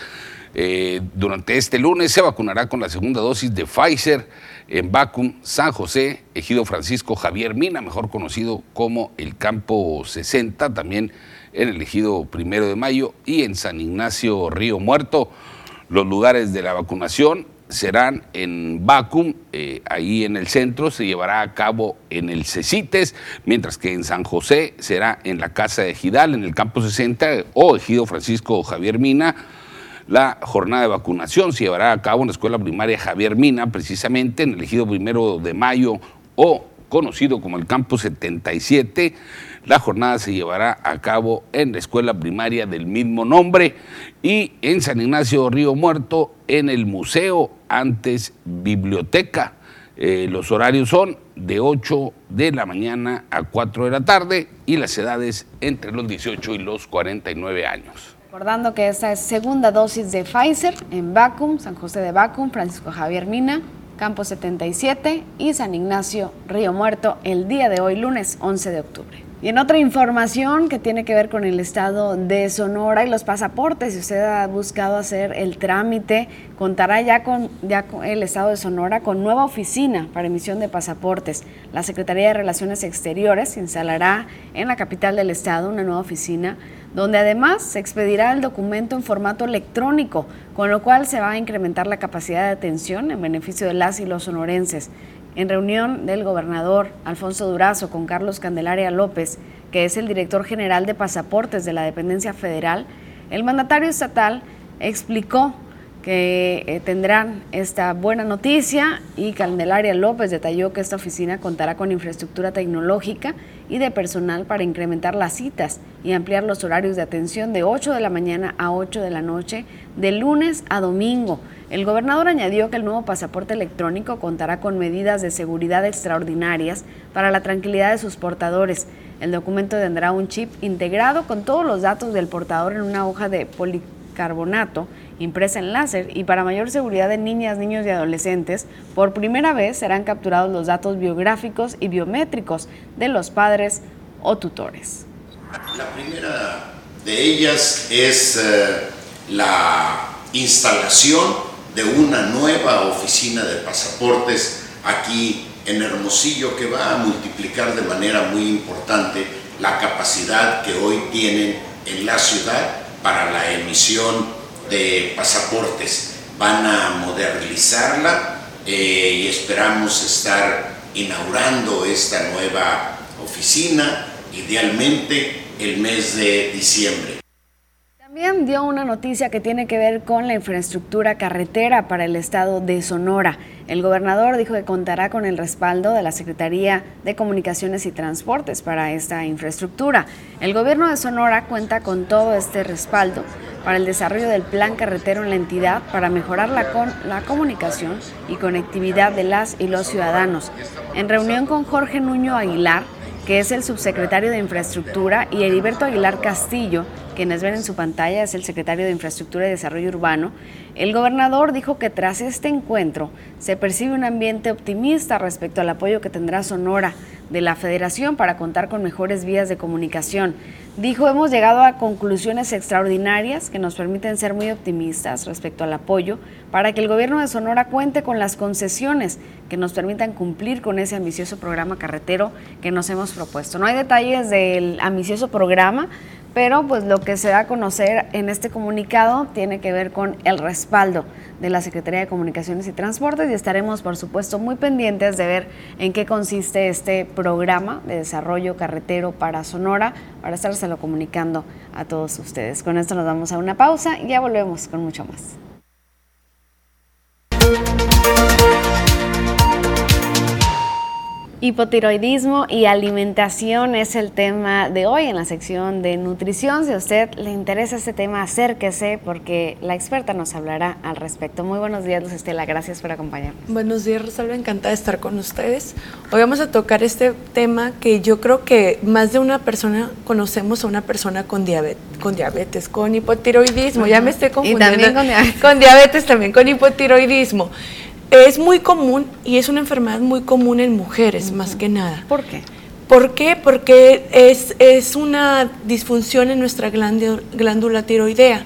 eh, durante este lunes se vacunará con la segunda dosis de Pfizer en Bacum, San José, Ejido Francisco Javier Mina, mejor conocido como el Campo 60, también en el Ejido Primero de Mayo y en San Ignacio Río Muerto. Los lugares de la vacunación serán en Bacum, eh, ahí en el centro, se llevará a cabo en el CECITES, mientras que en San José será en la Casa de Gidal, en el Campo 60 o Ejido Francisco Javier Mina. La jornada de vacunación se llevará a cabo en la Escuela Primaria Javier Mina, precisamente en el Ejido Primero de Mayo o conocido como el Campo 77. La jornada se llevará a cabo en la escuela primaria del mismo nombre y en San Ignacio Río Muerto en el Museo, antes Biblioteca. Eh, los horarios son de 8 de la mañana a 4 de la tarde y las edades entre los 18 y los 49 años. Recordando que esta es segunda dosis de Pfizer en Bacum, San José de Bacum, Francisco Javier Mina, Campo 77 y San Ignacio Río Muerto el día de hoy, lunes 11 de octubre. Y en otra información que tiene que ver con el estado de Sonora y los pasaportes, si usted ha buscado hacer el trámite, contará ya con, ya con el estado de Sonora con nueva oficina para emisión de pasaportes. La Secretaría de Relaciones Exteriores instalará en la capital del estado una nueva oficina donde además se expedirá el documento en formato electrónico, con lo cual se va a incrementar la capacidad de atención en beneficio de las y los sonorenses. En reunión del gobernador Alfonso Durazo con Carlos Candelaria López, que es el director general de pasaportes de la dependencia federal, el mandatario estatal explicó que eh, tendrán esta buena noticia y Candelaria López detalló que esta oficina contará con infraestructura tecnológica y de personal para incrementar las citas y ampliar los horarios de atención de 8 de la mañana a 8 de la noche, de lunes a domingo. El gobernador añadió que el nuevo pasaporte electrónico contará con medidas de seguridad extraordinarias para la tranquilidad de sus portadores. El documento tendrá un chip integrado con todos los datos del portador en una hoja de policarbonato impresa en láser y para mayor seguridad de niñas, niños y adolescentes, por primera vez serán capturados los datos biográficos y biométricos de los padres o tutores. La primera de ellas es eh, la instalación de una nueva oficina de pasaportes aquí en Hermosillo que va a multiplicar de manera muy importante la capacidad que hoy tienen en la ciudad para la emisión de pasaportes. Van a modernizarla eh, y esperamos estar inaugurando esta nueva oficina, idealmente el mes de diciembre. También dio una noticia que tiene que ver con la infraestructura carretera para el estado de Sonora. El gobernador dijo que contará con el respaldo de la Secretaría de Comunicaciones y Transportes para esta infraestructura. El gobierno de Sonora cuenta con todo este respaldo para el desarrollo del plan carretero en la entidad para mejorar la, la comunicación y conectividad de las y los ciudadanos. En reunión con Jorge Nuño Aguilar, que es el subsecretario de Infraestructura, y Heriberto Aguilar Castillo, quienes ven en su pantalla es el secretario de Infraestructura y Desarrollo Urbano, el gobernador dijo que tras este encuentro se percibe un ambiente optimista respecto al apoyo que tendrá Sonora de la federación para contar con mejores vías de comunicación. Dijo, hemos llegado a conclusiones extraordinarias que nos permiten ser muy optimistas respecto al apoyo para que el gobierno de Sonora cuente con las concesiones que nos permitan cumplir con ese ambicioso programa carretero que nos hemos propuesto. No hay detalles del ambicioso programa, pero pues lo que se da a conocer en este comunicado tiene que ver con el respaldo de la Secretaría de Comunicaciones y Transportes y estaremos por supuesto muy pendientes de ver en qué consiste este programa de desarrollo carretero para Sonora para estárselo comunicando a todos ustedes. Con esto nos damos a una pausa y ya volvemos con mucho más. Hipotiroidismo y alimentación es el tema de hoy en la sección de nutrición. Si a usted le interesa este tema, acérquese porque la experta nos hablará al respecto. Muy buenos días, Luz Estela. Gracias por acompañarnos. Buenos días, Rosalba. Encantada de estar con ustedes. Hoy vamos a tocar este tema que yo creo que más de una persona conocemos a una persona con diabetes, con, diabetes, con hipotiroidismo. Ya me estoy confundiendo. Y también con diabetes. Con diabetes también, con hipotiroidismo. Es muy común y es una enfermedad muy común en mujeres, más que nada. ¿Por qué? ¿Por qué? Porque es, es una disfunción en nuestra glándula tiroidea.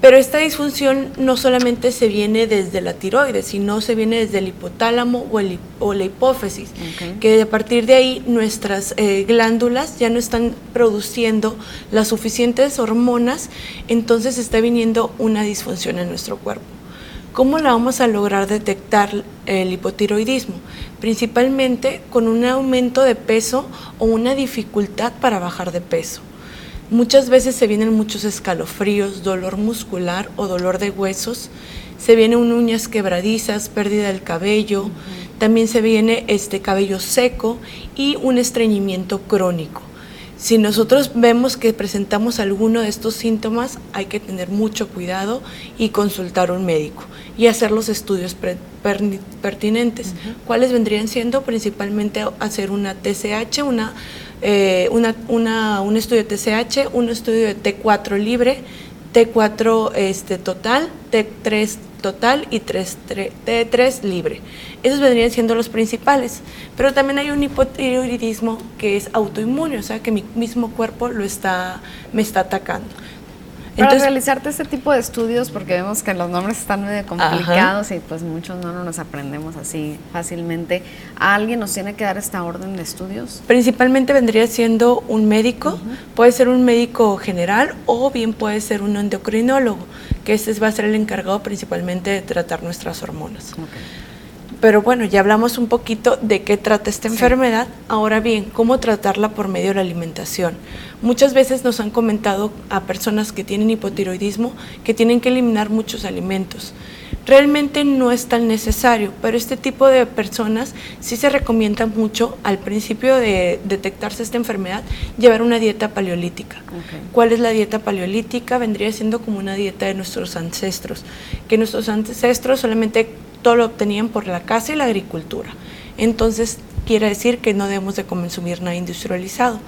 Pero esta disfunción no solamente se viene desde la tiroides, sino se viene desde el hipotálamo o, el, o la hipófisis, que a partir de ahí nuestras eh, glándulas ya no están produciendo las suficientes hormonas, entonces está viniendo una disfunción en nuestro cuerpo. ¿Cómo la vamos a lograr detectar el hipotiroidismo? Principalmente con un aumento de peso o una dificultad para bajar de peso. Muchas veces se vienen muchos escalofríos, dolor muscular o dolor de huesos, se vienen uñas quebradizas, pérdida del cabello, también se viene este cabello seco y un estreñimiento crónico. Si nosotros vemos que presentamos alguno de estos síntomas, hay que tener mucho cuidado y consultar a un médico y hacer los estudios pertinentes. ¿Cuáles vendrían siendo? Principalmente hacer una TCH, una, eh, una, un estudio de TCH, un estudio de T4 libre, T4 este, total, T3 total y T3 libre. Esos vendrían siendo los principales. Pero también hay un hipotiroidismo que es autoinmune, o sea que mi mismo cuerpo lo está, me está atacando. Para realizarte este tipo de estudios, porque vemos que los nombres están medio complicados y pues muchos no nos aprendemos así fácilmente, ¿a alguien nos tiene que dar esta orden de estudios? Principalmente vendría siendo un médico, puede ser un médico general o bien puede ser un endocrinólogo, que este va a ser el encargado principalmente de tratar nuestras hormonas. Pero bueno, ya hablamos un poquito de qué trata esta enfermedad. Ahora bien, ¿cómo tratarla por medio de la alimentación? Muchas veces nos han comentado a personas que tienen hipotiroidismo que tienen que eliminar muchos alimentos. Realmente no es tan necesario, pero este tipo de personas sí se recomienda mucho al principio de detectarse esta enfermedad llevar una dieta paleolítica. ¿Cuál es la dieta paleolítica? Vendría siendo como una dieta de nuestros ancestros, que nuestros ancestros solamente todo lo obtenían por la caza y la agricultura. Entonces, quiere decir que no debemos de consumir nada industrializado.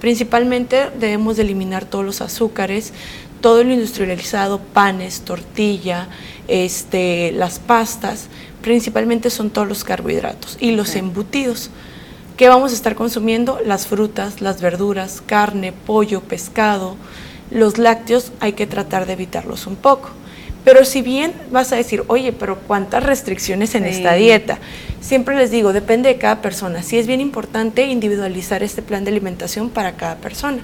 Principalmente debemos de eliminar todos los azúcares, todo lo industrializado, panes, tortilla, este, las pastas, principalmente son todos los carbohidratos y los embutidos. ¿Qué vamos a estar consumiendo? Las frutas, las verduras, carne, pollo, pescado, los lácteos hay que tratar de evitarlos un poco. Pero si bien vas a decir, oye, pero ¿cuántas restricciones en esta dieta? Siempre les digo, depende de cada persona. Sí es bien importante individualizar este plan de alimentación para cada persona.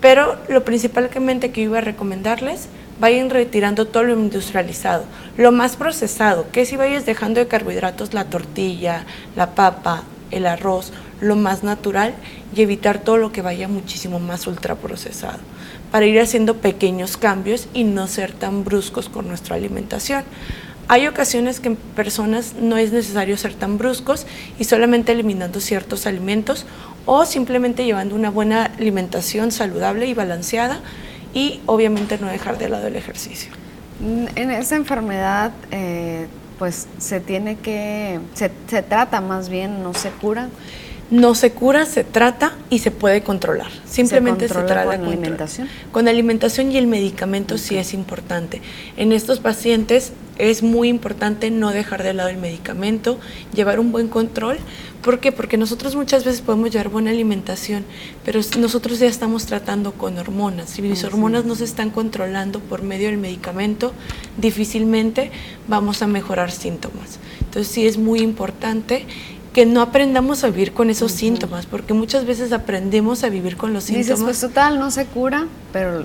Pero lo principalmente que yo iba a recomendarles, vayan retirando todo lo industrializado, lo más procesado, que si vayas dejando de carbohidratos la tortilla, la papa, el arroz, lo más natural y evitar todo lo que vaya muchísimo más ultraprocesado para ir haciendo pequeños cambios y no ser tan bruscos con nuestra alimentación. Hay ocasiones que en personas no es necesario ser tan bruscos y solamente eliminando ciertos alimentos o simplemente llevando una buena alimentación saludable y balanceada y obviamente no dejar de lado el ejercicio. Mm, en esta enfermedad, eh, pues se tiene que, se trata más bien, no se cura no se cura, se trata y se puede controlar. Simplemente se, trata con alimentación. Con alimentación y el medicamento sí es importante. En estos pacientes es muy importante no dejar de lado el medicamento, llevar un buen control. ¿Por qué? Porque nosotros muchas veces podemos llevar buena alimentación, pero nosotros ya estamos tratando con hormonas. Si mis hormonas no se están controlando por medio del medicamento, difícilmente vamos a mejorar síntomas. Entonces sí es muy importante que no aprendamos a vivir con esos síntomas, porque muchas veces aprendemos a vivir con los síntomas. Dices, pues total, no se cura, pero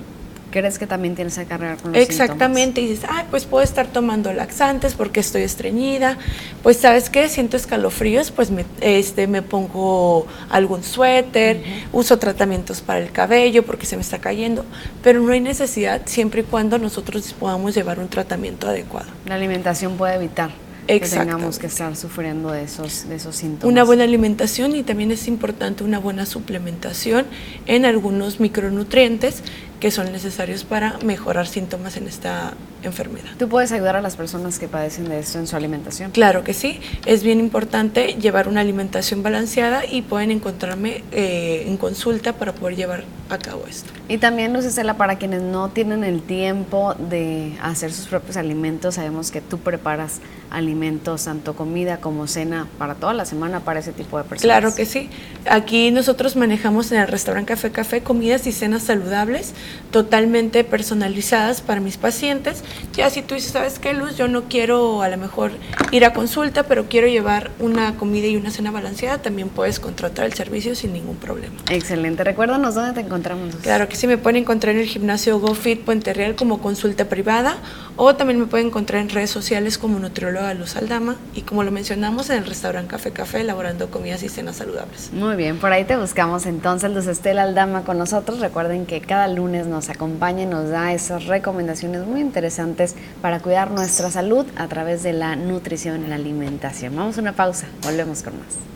crees que también tienes que cargar con los Exactamente, y dices, ay, pues puedo estar tomando laxantes porque estoy estreñida, pues sabes qué, siento escalofríos, pues me, este, me pongo algún suéter, uso tratamientos para el cabello porque se me está cayendo, pero no hay necesidad siempre y cuando nosotros podamos llevar un tratamiento adecuado. La alimentación puede evitar que tengamos que estar sufriendo de esos, de esos síntomas. Una buena alimentación y también es importante una buena suplementación en algunos micronutrientes que son necesarios para mejorar síntomas en esta enfermedad. ¿Tú puedes ayudar a las personas que padecen de esto en su alimentación? Claro que sí, es bien importante llevar una alimentación balanceada y pueden encontrarme eh, en consulta para poder llevar a cabo esto. Y también, Luz Estela, para quienes no tienen el tiempo de hacer sus propios alimentos, sabemos que tú preparas alimentos, tanto comida como cena, para toda la semana para ese tipo de personas. Claro que sí. Aquí nosotros manejamos en el restaurante Café Café comidas y cenas saludables, totalmente personalizadas para mis pacientes ya si tú dices, ¿sabes qué, Luz? Yo no quiero a lo mejor ir a consulta, pero quiero llevar una comida y una cena balanceada, también puedes contratar el servicio sin ningún problema. Excelente. Recuérdanos dónde te encontramos. Claro que sí, me pueden encontrar en el gimnasio GoFit Puente Real como consulta privada o también me pueden encontrar en redes sociales como nutrióloga Luz Aldama y como lo mencionamos en el restaurante Café Café elaborando comidas y cenas saludables. Muy bien, por ahí te buscamos entonces Luz Estela Aldama con nosotros. Recuerden que cada lunes nos acompaña y nos da esas recomendaciones muy interesantes para cuidar nuestra salud a través de la nutrición y la alimentación. Vamos a una pausa, volvemos con más.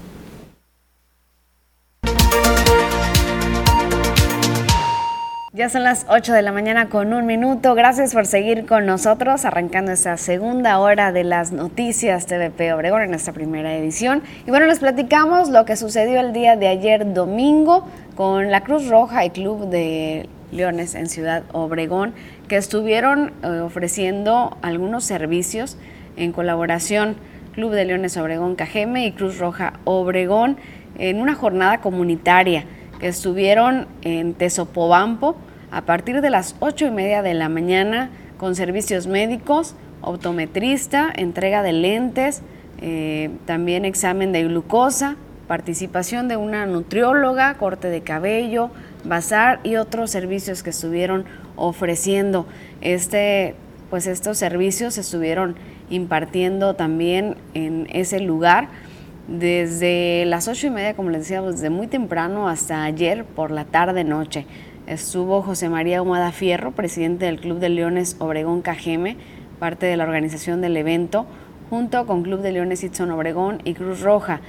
Ya son las 8 de la mañana con un minuto. Gracias por seguir con nosotros, arrancando esta segunda hora de las noticias TVP Obregón en esta primera edición. Y bueno, les platicamos lo que sucedió el día de ayer domingo con la Cruz Roja y Club de Leones en Ciudad Obregón que estuvieron eh, ofreciendo algunos servicios en colaboración Club de Leones Obregón Cajeme y Cruz Roja Obregón en una jornada comunitaria que estuvieron en Tesopobampo a partir de las ocho y media de la mañana con servicios médicos, optometrista, entrega de lentes, eh, también examen de glucosa, participación de una nutrióloga, corte de cabello, bazar y otros servicios que estuvieron ofreciendo. Este, pues estos servicios se estuvieron impartiendo también en ese lugar desde las ocho y media, como les decía, desde muy temprano hasta ayer por la tarde noche. Estuvo José María Humada Fierro, presidente del Club de Leones Obregón Cajeme, parte de la organización del evento, junto con Club de Leones Itzon Obregón y Cruz Roja.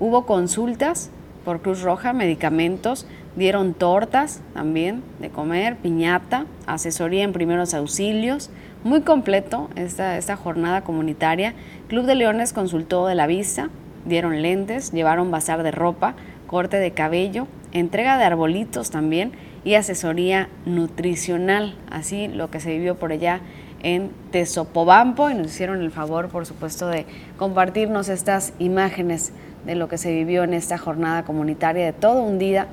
Hubo consultas por Cruz Roja, medicamentos, Dieron tortas también de comer, piñata, asesoría en primeros auxilios. Muy completo esta, esta jornada comunitaria. Club de Leones consultó de la vista, dieron lentes, llevaron bazar de ropa, corte de cabello, entrega de arbolitos también y asesoría nutricional. Así lo que se vivió por allá en Tesopobampo y nos hicieron el favor, por supuesto, de compartirnos estas imágenes de lo que se vivió en esta jornada comunitaria de todo un día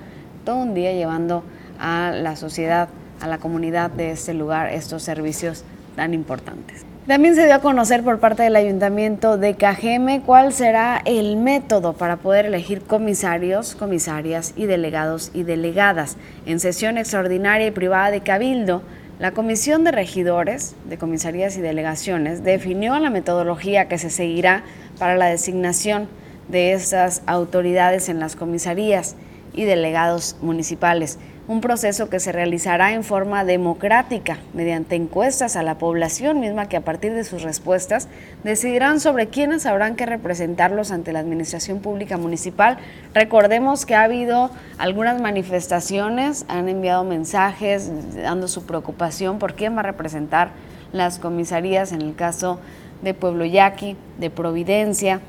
todo un día llevando a la sociedad a la comunidad de este lugar estos servicios tan importantes. También se dio a conocer por parte del Ayuntamiento de Cajeme cuál será el método para poder elegir comisarios, comisarias y delegados y delegadas. En sesión extraordinaria y privada de Cabildo, la Comisión de Regidores de Comisarías y Delegaciones definió la metodología que se seguirá para la designación de estas autoridades en las comisarías y delegados municipales un proceso que se realizará en forma democrática mediante encuestas a la población misma que a partir de sus respuestas decidirán sobre quiénes habrán que representarlos ante la administración pública municipal. Recordemos que ha habido algunas manifestaciones, han enviado mensajes dando su preocupación por quién va a representar las comisarías en el caso de Pueblo Yaqui, de Providencia.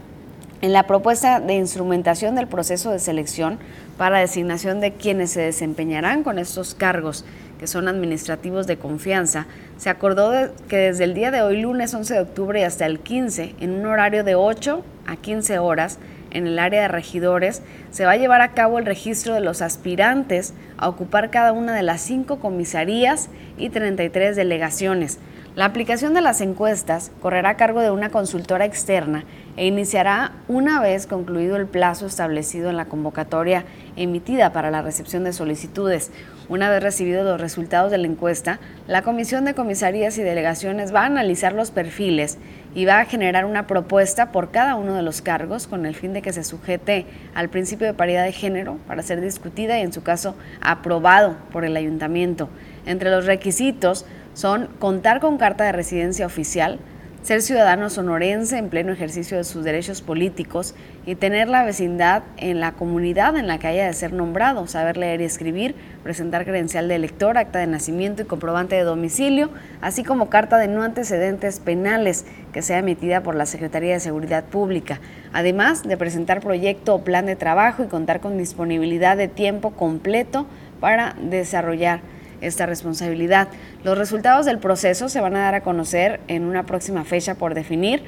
En la propuesta de instrumentación del proceso de selección, para designación de quienes se desempeñarán con estos cargos que son administrativos de confianza, se acordó que desde el día de hoy, lunes 11 de octubre y hasta el 15, en un horario de 8 a 15 horas, en el área de regidores, se va a llevar a cabo el registro de los aspirantes a ocupar cada una de las cinco comisarías y 33 delegaciones. La aplicación de las encuestas correrá a cargo de una consultora externa e iniciará una vez concluido el plazo establecido en la convocatoria emitida para la recepción de solicitudes. Una vez recibidos los resultados de la encuesta, la Comisión de Comisarías y Delegaciones va a analizar los perfiles y va a generar una propuesta por cada uno de los cargos con el fin de que se sujete al principio de paridad de género para ser discutida y en su caso aprobado por el ayuntamiento. Entre los requisitos son contar con carta de residencia oficial, ser ciudadano sonorense en pleno ejercicio de sus derechos políticos y tener la vecindad en la comunidad en la que haya de ser nombrado, saber leer y escribir, presentar credencial de elector, acta de nacimiento y comprobante de domicilio, así como carta de no antecedentes penales que sea emitida por la Secretaría de Seguridad Pública, además de presentar proyecto o plan de trabajo y contar con disponibilidad de tiempo completo para desarrollar esta responsabilidad. Los resultados del proceso se van a dar a conocer en una próxima fecha por definir,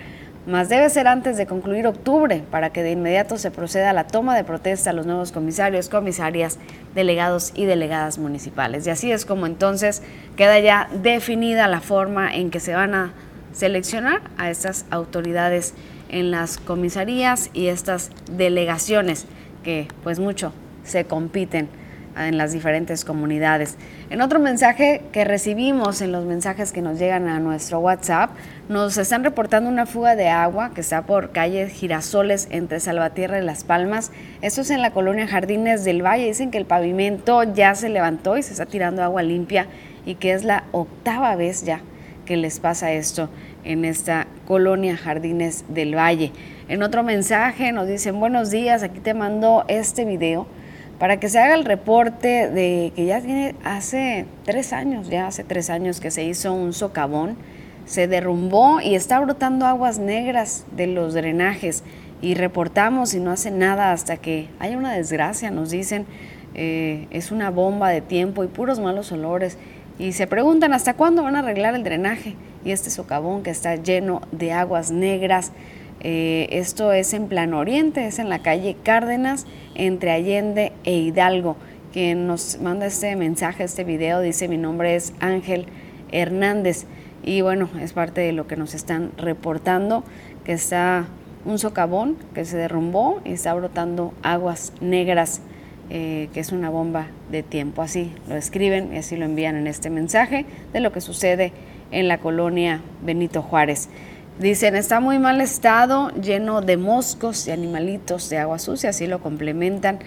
más debe ser antes de concluir octubre para que de inmediato se proceda a la toma de protesta a los nuevos comisarios, comisarias, delegados y delegadas municipales. Y así es como entonces queda ya definida la forma en que se van a seleccionar a estas autoridades en las comisarías y estas delegaciones que pues mucho se compiten en las diferentes comunidades. En otro mensaje que recibimos en los mensajes que nos llegan a nuestro WhatsApp, nos están reportando una fuga de agua que está por calle Girasoles entre Salvatierra y Las Palmas. Esto es en la colonia Jardines del Valle. Dicen que el pavimento ya se levantó y se está tirando agua limpia y que es la octava vez ya que les pasa esto en esta colonia Jardines del Valle. En otro mensaje nos dicen buenos días, aquí te mando este video para que se haga el reporte de que ya tiene hace tres años, ya hace tres años que se hizo un socavón, se derrumbó y está brotando aguas negras de los drenajes. Y reportamos y no hace nada hasta que haya una desgracia, nos dicen, eh, es una bomba de tiempo y puros malos olores. Y se preguntan hasta cuándo van a arreglar el drenaje y este socavón que está lleno de aguas negras. Eh, esto es en Plan Oriente, es en la calle Cárdenas, entre Allende e Hidalgo. Quien nos manda este mensaje, este video, dice mi nombre es Ángel Hernández. Y bueno, es parte de lo que nos están reportando, que está un socavón que se derrumbó y está brotando aguas negras, eh, que es una bomba de tiempo. Así lo escriben y así lo envían en este mensaje de lo que sucede en la colonia Benito Juárez. Dicen, está muy mal estado, lleno de moscos y animalitos de agua sucia, así lo complementan.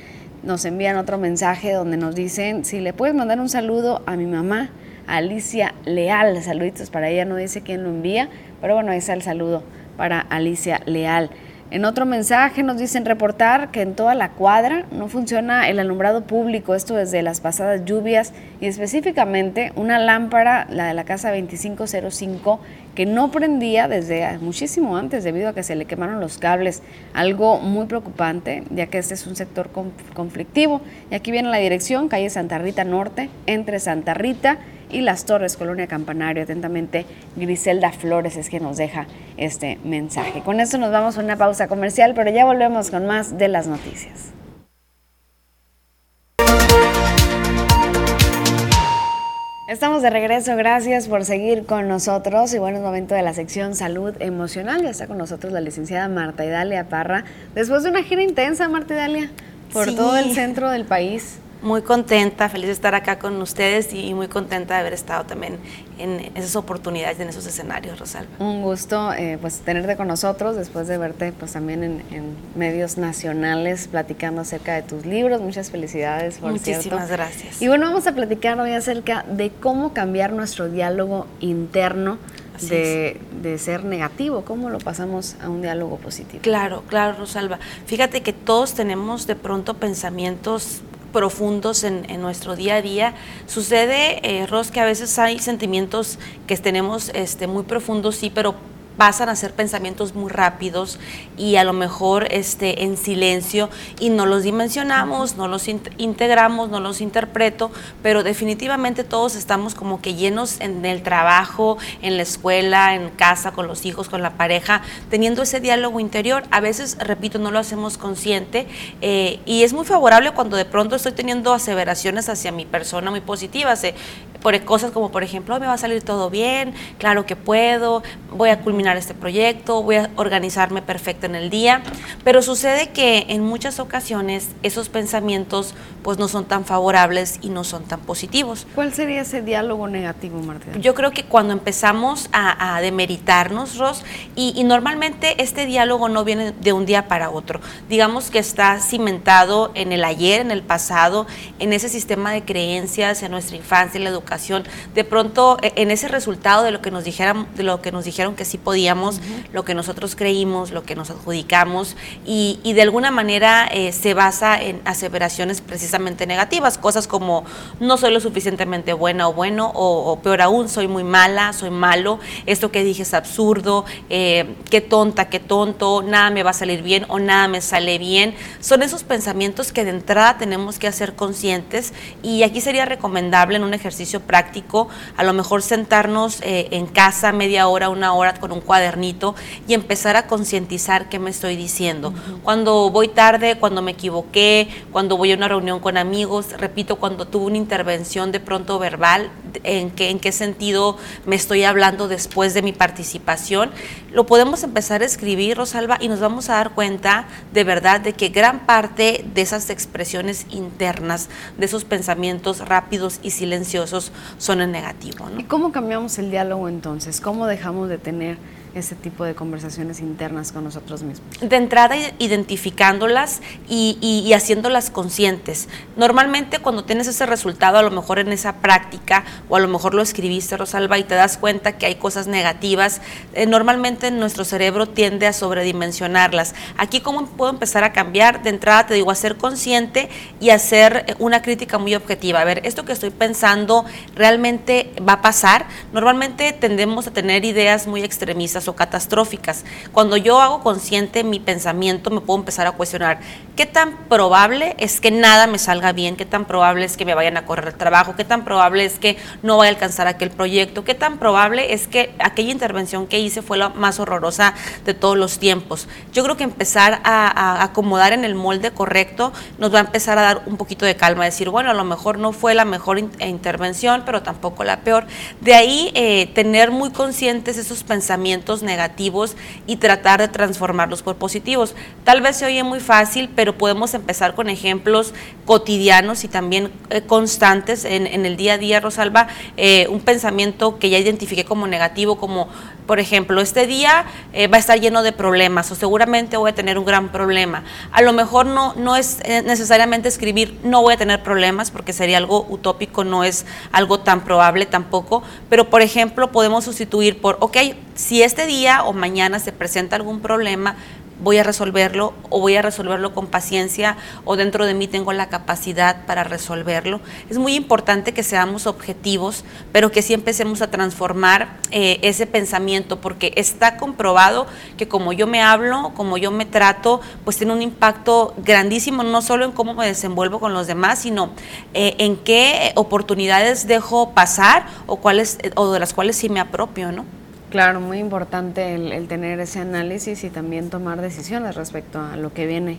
Nos envían otro mensaje donde nos dicen, si le puedes mandar un saludo a mi mamá, Alicia Leal, saluditos para ella, no dice quién lo envía, pero bueno, ahí está el saludo para Alicia Leal. En otro mensaje nos dicen reportar que en toda la cuadra no funciona el alumbrado público, esto desde las pasadas lluvias y específicamente una lámpara, la de la casa 2505, que no prendía desde muchísimo antes debido a que se le quemaron los cables, algo muy preocupante ya que este es un sector conflictivo. Y aquí viene la dirección, calle Santa Rita Norte, entre Santa Rita y Las Torres, Colonia Campanario. Atentamente, Griselda Flores es quien nos deja este mensaje. Con esto nos vamos a una pausa comercial, pero ya volvemos con más de las noticias. Estamos de regreso, gracias por seguir con nosotros y bueno, es momento de la sección Salud Emocional. Ya está con nosotros la licenciada Marta Idalia Parra. Después de una gira intensa, Marta Idalia, por todo el centro del país muy contenta, feliz de estar acá con ustedes y muy contenta de haber estado también en esas oportunidades, en esos escenarios, Rosalba. Un gusto eh, pues tenerte con nosotros después de verte pues también en, medios nacionales platicando acerca de tus libros. Muchas felicidades, por Muchísimas gracias. Y bueno, vamos a platicar hoy acerca de cómo cambiar nuestro diálogo interno de, de, ser negativo, cómo lo pasamos a un diálogo positivo. Claro, claro, Rosalba. Fíjate que todos tenemos de pronto pensamientos profundos en, nuestro día a día. Sucede, eh, Ros, que a veces hay sentimientos que tenemos este, muy profundos, sí, pero pasan a ser pensamientos muy rápidos y a lo mejor este, en silencio y no los dimensionamos, no los integramos, no los interpreto, pero definitivamente todos estamos como que llenos en el trabajo, en la escuela, en casa, con los hijos, con la pareja, teniendo ese diálogo interior. A veces, repito, no lo hacemos consciente eh, y es muy favorable cuando de pronto estoy teniendo aseveraciones hacia mi persona muy positivas, eh, por cosas como por ejemplo, me va a salir todo bien, claro que puedo, voy a culminar este proyecto, voy a organizarme perfecto en el día, pero sucede que en muchas ocasiones esos pensamientos pues no son tan favorables y no son tan positivos. ¿Cuál sería ese diálogo negativo, Marta? Yo creo que cuando empezamos a, demeritarnos, Ros, y, normalmente este diálogo no viene de un día para otro, digamos que está cimentado en el ayer, en el pasado, en ese sistema de creencias, en nuestra infancia, en la educación, de pronto e, en ese resultado de lo que nos dijeron, de lo que nos dijeron que sí podía lo que nosotros creímos, lo que nos adjudicamos y, de alguna manera eh, se basa en aseveraciones precisamente negativas, cosas como no soy lo suficientemente buena o bueno o, peor aún, soy muy mala, soy malo, esto que dije es absurdo, eh, qué tonta, qué tonto, nada me va a salir bien o nada me sale bien. Son esos pensamientos que de entrada tenemos que hacer conscientes y aquí sería recomendable en un ejercicio práctico a lo mejor sentarnos eh, en casa media hora, una hora con un cuadernito y empezar a concientizar qué me estoy diciendo. Cuando voy tarde, cuando me equivoqué, cuando voy a una reunión con amigos, repito, cuando tuve una intervención de pronto verbal, en qué, en qué sentido me estoy hablando después de mi participación, lo podemos empezar a escribir, Rosalba, y nos vamos a dar cuenta de verdad de que gran parte de esas expresiones internas, de esos pensamientos rápidos y silenciosos, son en negativo. ¿Y cómo cambiamos el diálogo entonces? ¿Cómo dejamos de tener ese tipo de conversaciones internas con nosotros mismos? De entrada, identificándolas y, haciéndolas conscientes. Normalmente cuando tienes ese resultado, a lo mejor en esa práctica, o a lo mejor lo escribiste, Rosalba, y te das cuenta que hay cosas negativas, eh, normalmente nuestro cerebro tiende a sobredimensionarlas. Aquí, ¿cómo puedo empezar a cambiar? De entrada, te digo, a ser consciente y hacer eh, una crítica muy objetiva. A ver, esto que estoy pensando realmente va a pasar. Normalmente tendemos a tener ideas muy extremistas o catastróficas. Cuando yo hago consciente mi pensamiento, me puedo empezar a cuestionar qué tan probable es que nada me salga bien, qué tan probable es que me vayan a correr el trabajo, qué tan probable es que no vaya a alcanzar aquel proyecto, qué tan probable es que aquella intervención que hice fue la más horrorosa de todos los tiempos. Yo creo que empezar a, acomodar en el molde correcto nos va a empezar a dar un poquito de calma, decir, bueno, a lo mejor no fue la mejor intervención, pero tampoco la peor. De ahí eh, tener muy conscientes esos pensamientos negativos y tratar de transformarlos por positivos. Tal vez se oye muy fácil, pero podemos empezar con ejemplos cotidianos y también eh, constantes en, el día a día, Rosalba. Eh, un pensamiento que ya identifiqué como negativo, como por ejemplo, este día eh, va a estar lleno de problemas o seguramente voy a tener un gran problema. A lo mejor no, no es necesariamente escribir no voy a tener problemas porque sería algo utópico, no es algo tan probable tampoco, pero por ejemplo podemos sustituir por, ok, si este día o mañana se presenta algún problema, voy a resolverlo o voy a resolverlo con paciencia o dentro de mí tengo la capacidad para resolverlo. Es muy importante que seamos objetivos, pero que sí empecemos a transformar eh, ese pensamiento porque está comprobado que como yo me hablo, como yo me trato, pues tiene un impacto grandísimo, no solo en cómo me desenvuelvo con los demás, sino eh, en qué oportunidades dejo pasar o, cuáles, o de las cuales sí me apropio, ¿no? Claro, muy importante el, tener ese análisis y también tomar decisiones respecto a lo que viene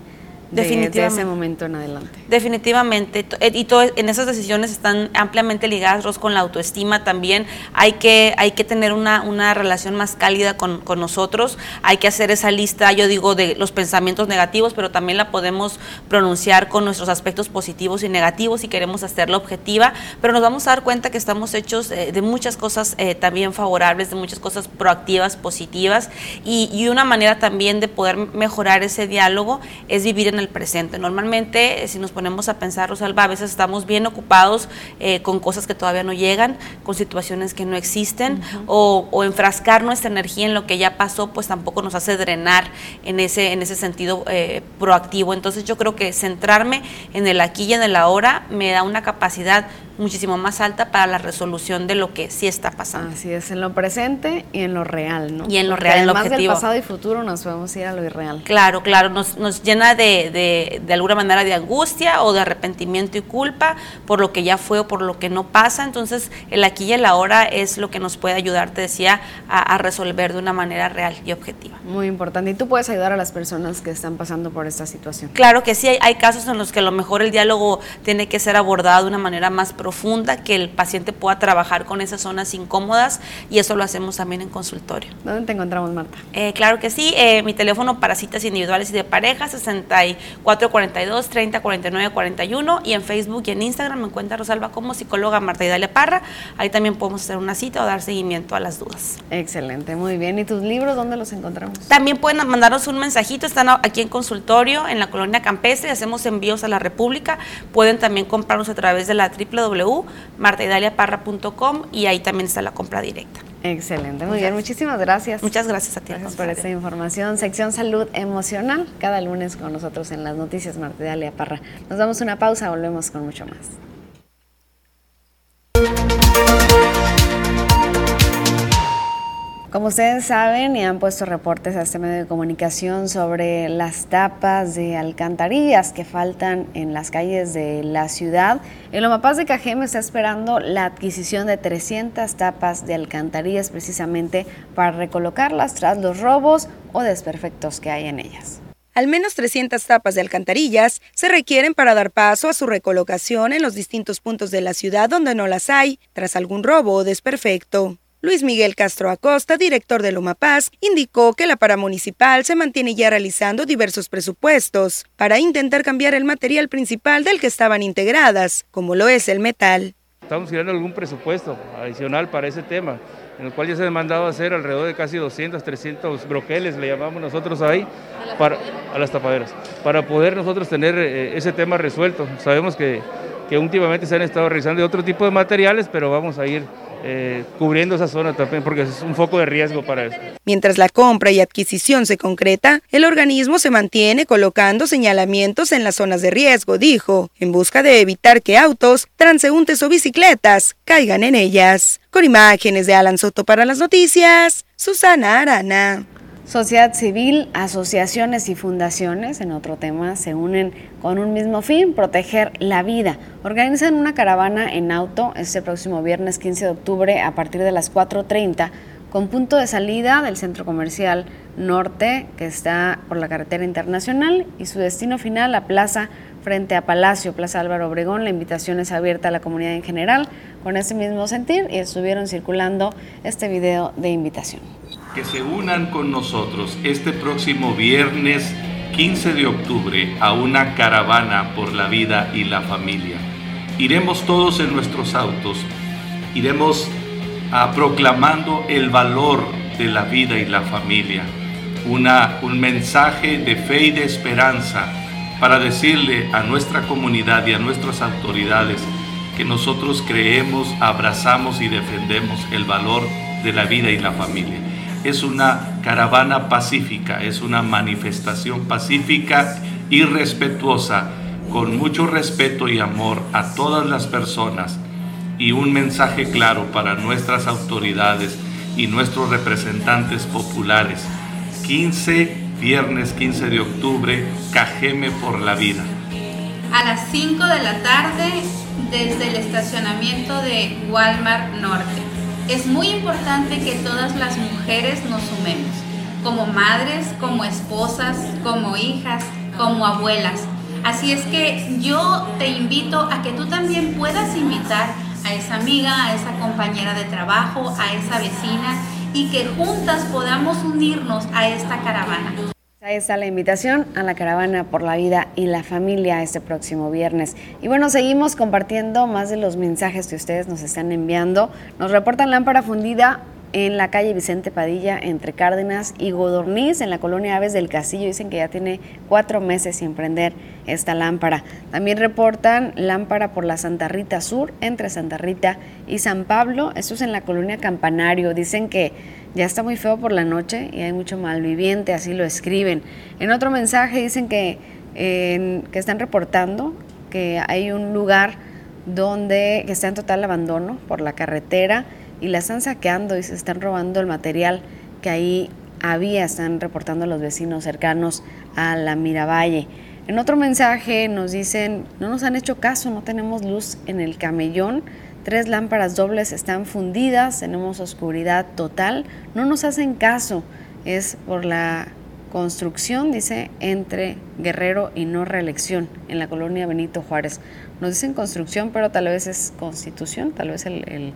de, ese momento en adelante. Definitivamente, eh, y todo, en esas decisiones están ampliamente ligadas con la autoestima también. Hay que, hay que tener una, una relación más cálida con, con, nosotros, hay que hacer esa lista, yo digo, de los pensamientos negativos, pero también la podemos pronunciar con nuestros aspectos positivos y negativos si queremos hacerla objetiva, pero nos vamos a dar cuenta que estamos hechos eh, de muchas cosas eh, también favorables, de muchas cosas proactivas, positivas, y, y una manera también de poder mejorar ese diálogo es vivir en el presente. Normalmente, eh, si nos ponemos a pensar, Rosalba, a veces estamos bien ocupados eh, con cosas que todavía no llegan, con situaciones que no existen, o, enfrascar nuestra energía en lo que ya pasó, pues tampoco nos hace drenar en ese, en ese sentido eh, proactivo. Entonces yo creo que centrarme en el aquí y en el ahora me da una capacidad muchísimo más alta para la resolución de lo que sí está pasando. Así es, en lo presente y en lo real, ¿no? Y en lo real, en lo objetivo. del pasado y futuro nos podemos ir a lo irreal. Claro, claro, nos, nos llena de, de, de, alguna manera de angustia o de arrepentimiento y culpa por lo que ya fue o por lo que no pasa. Entonces, el aquí y el ahora es lo que nos puede ayudar, te decía, a, a resolver de una manera real y objetiva. Muy importante. ¿Y tú puedes ayudar a las personas que están pasando por esta situación? Claro que sí, hay, hay casos en los que a lo mejor el diálogo tiene que ser abordado de una manera más profunda profunda, que el paciente pueda trabajar con esas zonas incómodas y eso lo hacemos también en consultorio. ¿Dónde te encontramos, Marta? Eh, claro que sí, eh, mi teléfono para citas individuales y de pareja, 6442-3049-41 y en Facebook y en Instagram me encuentra Rosalba como psicóloga Marta Idalia Parra. Ahí también podemos hacer una cita o dar seguimiento a las dudas. Excelente, muy bien. ¿Y tus libros dónde los encontramos? También pueden mandarnos un mensajito, están aquí en consultorio en la colonia Campestre, hacemos envíos a la República. Pueden también comprarnos a través de la www www.martaidaliaparra.com y ahí también está la compra directa. Excelente, muy bien, muchísimas gracias. Muchas gracias a ti. Gracias por esta información. Sección Salud Emocional, cada lunes con nosotros en las noticias Marta Idalia Parra. Nos damos una pausa, volvemos con mucho más. Como ustedes saben y han puesto reportes a este medio de comunicación sobre las tapas de alcantarillas que faltan en las calles de la ciudad, el Omapaz de Cajeme está esperando la adquisición de 300 tapas de alcantarillas precisamente para recolocarlas tras los robos o desperfectos que hay en ellas. Al menos 300 tapas de alcantarillas se requieren para dar paso a su recolocación en los distintos puntos de la ciudad donde no las hay, tras algún robo o desperfecto. Luis Miguel Castro Acosta, director de Loma Paz, indicó que la paramunicipal se mantiene ya realizando diversos presupuestos para intentar cambiar el material principal del que estaban integradas, como lo es el metal. Estamos creando algún presupuesto adicional para ese tema, en el cual ya se ha mandado a hacer alrededor de casi 200, 300 broqueles, le llamamos nosotros ahí, para, a las tapaderas, para poder nosotros tener eh, ese tema resuelto. Sabemos que, que últimamente se han estado realizando otro tipo de materiales, pero vamos a ir eh, cubriendo esa zona también, porque es un foco de riesgo para eso. Mientras la compra y adquisición se concreta, el organismo se mantiene colocando señalamientos en las zonas de riesgo, dijo, en busca de evitar que autos, transeúntes o bicicletas caigan en ellas. Con imágenes de Alan Soto para las noticias, Susana Arana. Sociedad civil, asociaciones y fundaciones, en otro tema, se unen con un mismo fin, proteger la vida. Organizan una caravana en auto este próximo viernes 15 de octubre a partir de las 4.30 con punto de salida del centro comercial norte que está por la carretera internacional y su destino final la plaza frente a Palacio, Plaza Álvaro Obregón. La invitación es abierta a la comunidad en general con ese mismo sentir y estuvieron circulando este video de invitación que se unan con nosotros este próximo viernes 15 de octubre a una caravana por la vida y la familia. Iremos todos en nuestros autos, iremos a proclamando el valor de la vida y la familia, una, un mensaje de fe y de esperanza para decirle a nuestra comunidad y a nuestras autoridades que nosotros creemos, abrazamos y defendemos el valor de la vida y la familia es una caravana pacífica, es una manifestación pacífica y respetuosa, con mucho respeto y amor a todas las personas y un mensaje claro para nuestras autoridades y nuestros representantes populares. 15, viernes 15 de octubre, Cajeme por la vida. A las 5 de la tarde, desde el estacionamiento de Walmart Norte. Es muy importante que todas las mujeres nos sumemos, como madres, como esposas, como hijas, como abuelas. Así es que yo te invito a que tú también puedas invitar a esa amiga, a esa compañera de trabajo, a esa vecina y que juntas podamos unirnos a esta caravana. Ahí está la invitación a la caravana por la vida y la familia este próximo viernes. Y bueno, seguimos compartiendo más de los mensajes que ustedes nos están enviando. Nos reportan lámpara fundida en la calle Vicente Padilla entre Cárdenas y Godorniz, en la colonia Aves del Castillo. Dicen que ya tiene cuatro meses sin prender esta lámpara. También reportan lámpara por la Santa Rita Sur, entre Santa Rita y San Pablo. Esto es en la colonia Campanario. Dicen que ya está muy feo por la noche y hay mucho malviviente, así lo escriben. En otro mensaje dicen que, que están reportando que hay un lugar donde que está en total abandono por la carretera y la están saqueando y se están robando el material que ahí había, están reportando los vecinos cercanos a la Miravalle. En otro mensaje nos dicen, no nos han hecho caso, no tenemos luz en el camellón, tres lámparas dobles están fundidas, tenemos oscuridad total, no nos hacen caso, es por la construcción, dice, entre Guerrero y no reelección en la colonia Benito Juárez. Nos dicen construcción, pero tal vez es constitución, tal vez el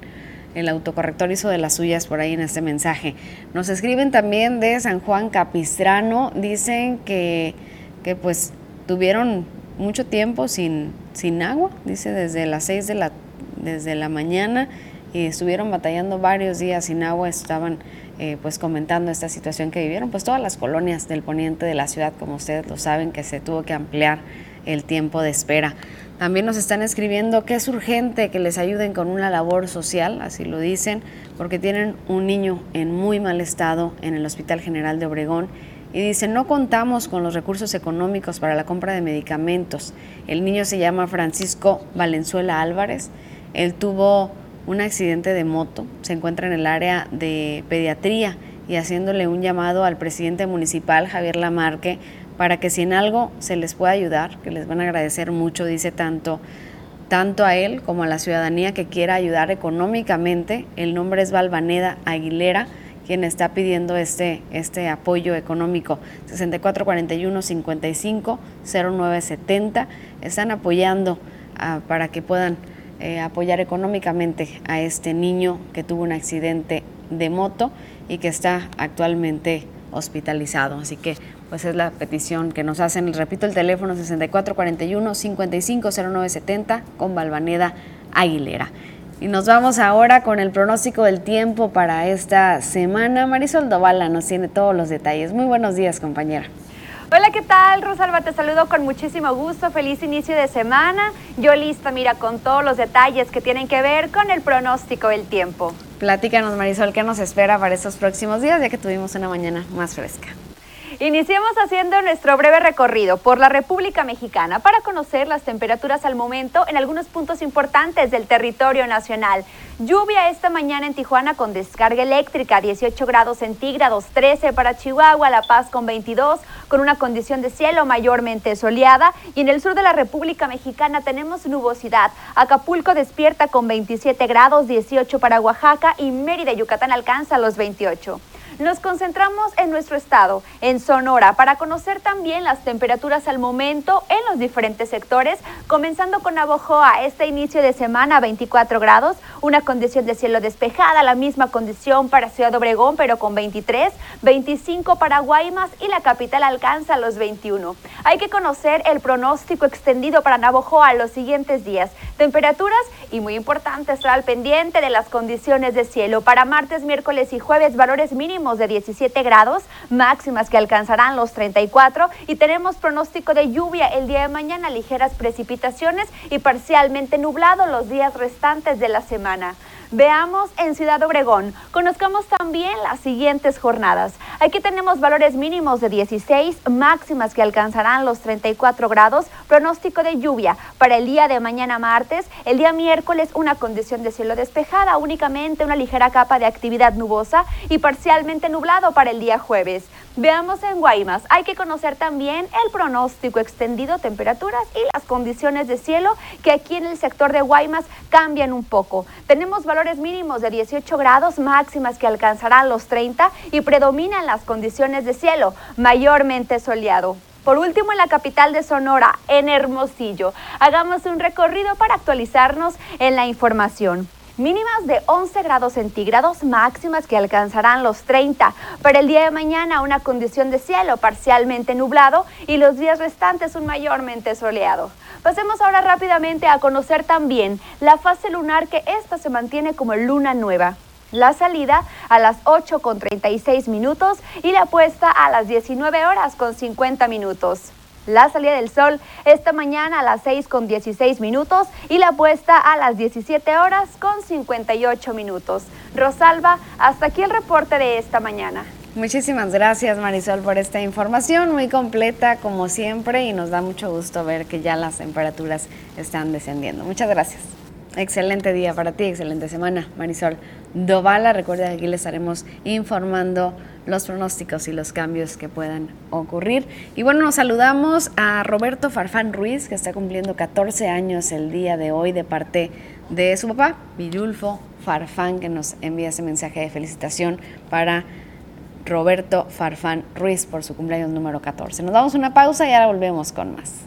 el autocorrector hizo de las suyas por ahí en este mensaje. Nos escriben también de San Juan Capistrano, dicen que, que pues tuvieron mucho tiempo sin, sin agua, dice desde las 6 de la, desde la mañana y estuvieron batallando varios días sin agua, estaban eh, pues comentando esta situación que vivieron, pues todas las colonias del poniente de la ciudad, como ustedes lo saben, que se tuvo que ampliar el tiempo de espera. También nos están escribiendo que es urgente que les ayuden con una labor social, así lo dicen, porque tienen un niño en muy mal estado en el Hospital General de Obregón y dicen, no contamos con los recursos económicos para la compra de medicamentos. El niño se llama Francisco Valenzuela Álvarez, él tuvo un accidente de moto, se encuentra en el área de pediatría y haciéndole un llamado al presidente municipal, Javier Lamarque, para que si en algo se les pueda ayudar, que les van a agradecer mucho, dice tanto, tanto a él como a la ciudadanía que quiera ayudar económicamente. El nombre es Valvaneda Aguilera, quien está pidiendo este, este apoyo económico. 6441 55 0970 están apoyando ah, para que puedan eh, apoyar económicamente a este niño que tuvo un accidente de moto y que está actualmente hospitalizado. Así que pues es la petición que nos hacen. Repito, el teléfono 6441-550970 con Balvaneda Aguilera. Y nos vamos ahora con el pronóstico del tiempo para esta semana. Marisol Dovala nos tiene todos los detalles. Muy buenos días, compañera. Hola, ¿qué tal? Rosalba, te saludo con muchísimo gusto. Feliz inicio de semana. Yo lista, mira, con todos los detalles que tienen que ver con el pronóstico del tiempo. Platícanos, Marisol, ¿qué nos espera para estos próximos días, ya que tuvimos una mañana más fresca? Iniciemos haciendo nuestro breve recorrido por la República Mexicana para conocer las temperaturas al momento en algunos puntos importantes del territorio nacional. Lluvia esta mañana en Tijuana con descarga eléctrica, 18 grados centígrados, 13 para Chihuahua, La Paz con 22, con una condición de cielo mayormente soleada. Y en el sur de la República Mexicana tenemos nubosidad. Acapulco despierta con 27 grados, 18 para Oaxaca y Mérida, Yucatán alcanza los 28. Nos concentramos en nuestro estado, en Sonora, para conocer también las temperaturas al momento en los diferentes sectores, comenzando con Abojoa, este inicio de semana 24 grados, una condición de cielo despejada, la misma condición para Ciudad Obregón, pero con 23, 25 para Guaymas y la capital alcanza los 21. Hay que conocer el pronóstico extendido para Navojoa los siguientes días. Temperaturas y muy importante estar al pendiente de las condiciones de cielo. Para martes, miércoles y jueves, valores mínimos de 17 grados, máximas que alcanzarán los 34 y tenemos pronóstico de lluvia el día de mañana, ligeras precipitaciones y parcialmente nublado los días restantes de la semana. Veamos en Ciudad Obregón. Conozcamos también las siguientes jornadas. Aquí tenemos valores mínimos de 16, máximas que alcanzarán los 34 grados, pronóstico de lluvia para el día de mañana martes, el día miércoles una condición de cielo despejada, únicamente una ligera capa de actividad nubosa y parcialmente nublado para el día jueves. Veamos en Guaymas, hay que conocer también el pronóstico extendido, temperaturas y las condiciones de cielo que aquí en el sector de Guaymas cambian un poco. Tenemos valores mínimos de 18 grados, máximas que alcanzarán los 30 y predominan las condiciones de cielo, mayormente soleado. Por último, en la capital de Sonora, en Hermosillo, hagamos un recorrido para actualizarnos en la información. Mínimas de 11 grados centígrados, máximas que alcanzarán los 30. Para el día de mañana, una condición de cielo parcialmente nublado y los días restantes un mayormente soleado. Pasemos ahora rápidamente a conocer también la fase lunar que esta se mantiene como luna nueva. La salida a las 8 con 36 minutos y la puesta a las 19 horas con 50 minutos. La salida del sol esta mañana a las 6 con 16 minutos y la puesta a las 17 horas con 58 minutos. Rosalba, hasta aquí el reporte de esta mañana. Muchísimas gracias Marisol por esta información muy completa como siempre y nos da mucho gusto ver que ya las temperaturas están descendiendo. Muchas gracias. Excelente día para ti, excelente semana, Marisol Dovala. Recuerda que aquí le estaremos informando los pronósticos y los cambios que puedan ocurrir. Y bueno, nos saludamos a Roberto Farfán Ruiz, que está cumpliendo 14 años el día de hoy de parte de su papá, Villulfo Farfán, que nos envía ese mensaje de felicitación para Roberto Farfán Ruiz por su cumpleaños número 14. Nos damos una pausa y ahora volvemos con más.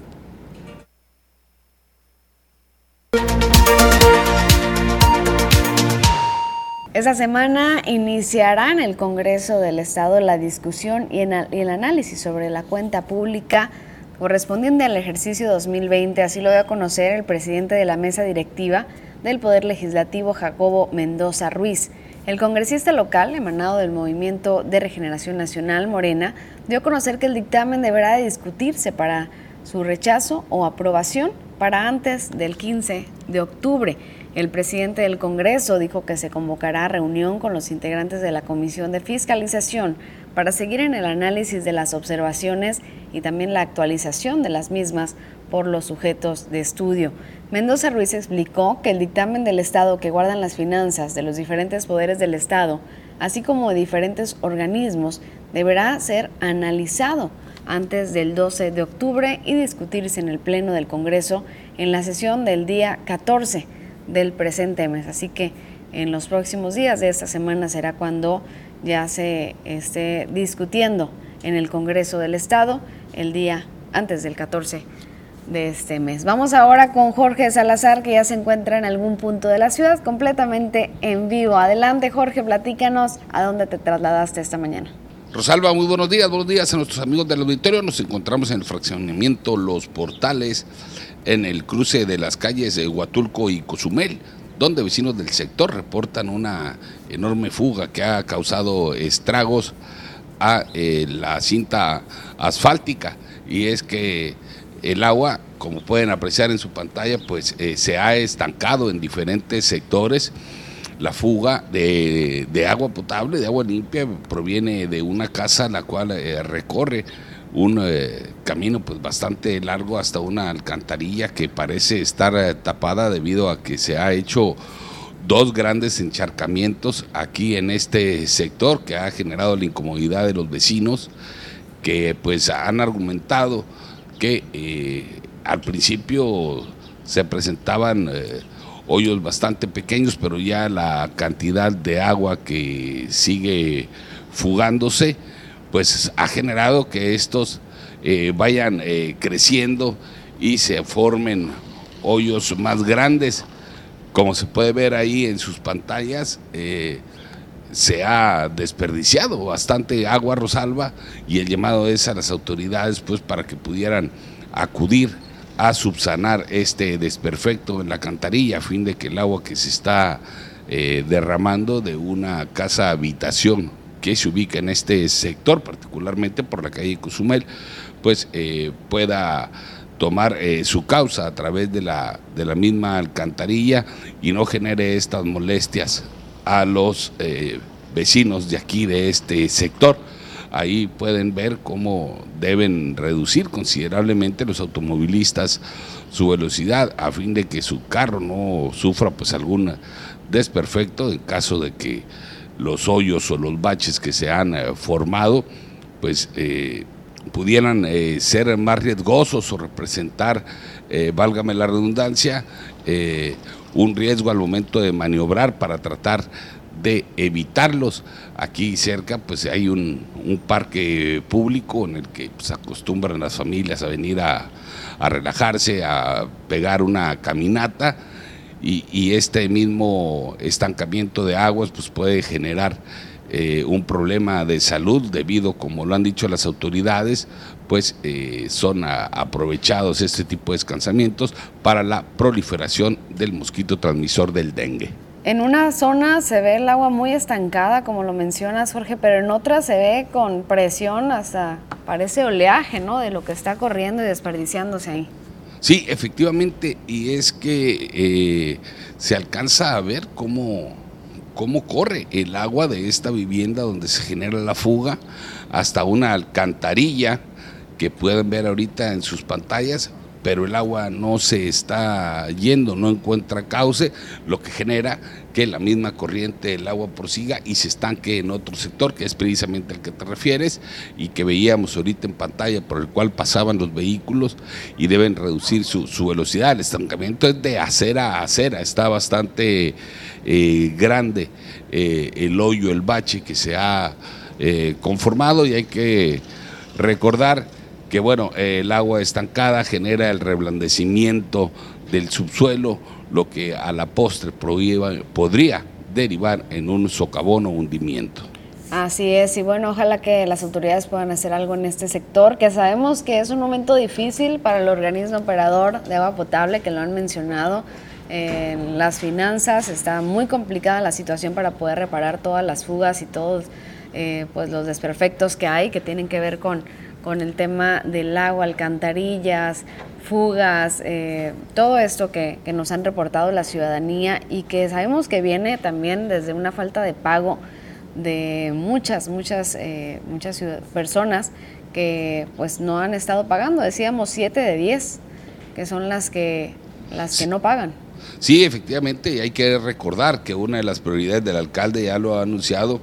Esta semana iniciará en el Congreso del Estado la discusión y, el análisis sobre la cuenta pública correspondiente al ejercicio 2020. Así lo dio a conocer el presidente de la mesa directiva del Poder Legislativo, Jacobo Mendoza Ruiz. El congresista local, emanado del Movimiento de Regeneración Nacional Morena, dio a conocer que el dictamen deberá de discutirse para su rechazo o aprobación para antes del 15 de octubre. El presidente del Congreso dijo que se convocará reunión con los integrantes de la Comisión de Fiscalización para seguir en el análisis de las observaciones y también la actualización de las mismas por los sujetos de estudio. Mendoza Ruiz explicó que el dictamen del Estado que guardan las finanzas de los diferentes poderes del Estado, así como de diferentes organismos, deberá ser analizado antes del 12 de octubre y discutirse en el Pleno del Congreso en la sesión del día 14 del presente mes. Así que en los próximos días de esta semana será cuando ya se esté discutiendo en el Congreso del Estado el día antes del 14 de este mes. Vamos ahora con Jorge Salazar, que ya se encuentra en algún punto de la ciudad, completamente en vivo. Adelante, Jorge, platícanos a dónde te trasladaste esta mañana. Rosalba, muy buenos días, buenos días a nuestros amigos del auditorio. Nos encontramos en el fraccionamiento Los Portales en el cruce de las calles de Huatulco y Cozumel, donde vecinos del sector reportan una enorme fuga que ha causado estragos a eh, la cinta asfáltica y es que el agua, como pueden apreciar en su pantalla, pues eh, se ha estancado en diferentes sectores. La fuga de, agua potable, de agua limpia, proviene de una casa la cual eh, recorre un eh, camino pues bastante largo hasta una alcantarilla que parece estar eh, tapada debido a que se ha hecho dos grandes encharcamientos aquí en este sector que ha generado la incomodidad de los vecinos que pues han argumentado que eh, al principio se presentaban hoyos bastante pequeños pero ya la cantidad de agua que sigue fugándose pues ha generado que estos eh, vayan eh, creciendo y se formen hoyos más grandes. Como se puede ver ahí en sus pantallas, eh, se ha desperdiciado bastante agua Rosalba y el llamado es a las autoridades pues para que pudieran acudir a subsanar este desperfecto en la cantarilla a fin de que el agua que se está derramando de una casa habitación que se ubica en este sector, particularmente por la calle Cozumel, pues eh, pueda tomar eh, su causa a través de la, de la misma alcantarilla y no genere estas molestias a los eh, vecinos de aquí, de este sector. Ahí pueden ver cómo deben reducir considerablemente los automovilistas su velocidad a fin de que su carro no sufra pues algún desperfecto en caso de que los hoyos o los baches que se han eh, formado, pues eh, pudieran eh, ser más riesgosos o representar, válgame la redundancia, un riesgo al momento de maniobrar para tratar de evitarlos. Aquí cerca pues hay un, parque público en el que pues, acostumbran las familias a venir a, relajarse, a pegar una caminata y, este mismo estancamiento de aguas pues puede generar eh, un problema de salud debido, como lo han dicho las autoridades, pues eh, son aprovechados este tipo de descansamientos para la proliferación del mosquito transmisor del dengue. En una zona se ve el agua muy estancada, como lo mencionas, Jorge, pero en otra se ve con presión, hasta parece oleaje, ¿no? De lo que está corriendo y desperdiciándose ahí. Sí, efectivamente, y es que eh, se alcanza a ver cómo, cómo corre el agua de esta vivienda donde se genera la fuga hasta una alcantarilla que pueden ver ahorita en sus pantallas, pero el agua no se está yendo, no encuentra cauce, lo que genera que la misma corriente del agua prosiga y se estanque en otro sector, que es precisamente el que te refieres y que veíamos ahorita en pantalla por el cual pasaban los vehículos y deben reducir su, velocidad. El estancamiento es de acera a acera, está bastante eh, grande eh, el hoyo, el bache que se ha eh, conformado y hay que recordar que bueno, el agua estancada genera el reblandecimiento del subsuelo, lo que a la postre podría derivar en un socavón o hundimiento. Así es, y bueno, ojalá que las autoridades puedan hacer algo en este sector, que sabemos que es un momento difícil para el organismo operador de agua potable, que lo han mencionado. En las finanzas está muy complicada la situación para poder reparar todas las fugas y todos eh, pues los desperfectos que hay que tienen que ver con con el tema del agua, alcantarillas, fugas, eh, todo esto que, nos han reportado la ciudadanía y que sabemos que viene también desde una falta de pago de muchas, muchas, eh, muchas personas que pues no han estado pagando. Decíamos 7 de 10, que son las que, las que no pagan. Sí, efectivamente, hay que recordar que una de las prioridades del alcalde ya lo ha anunciado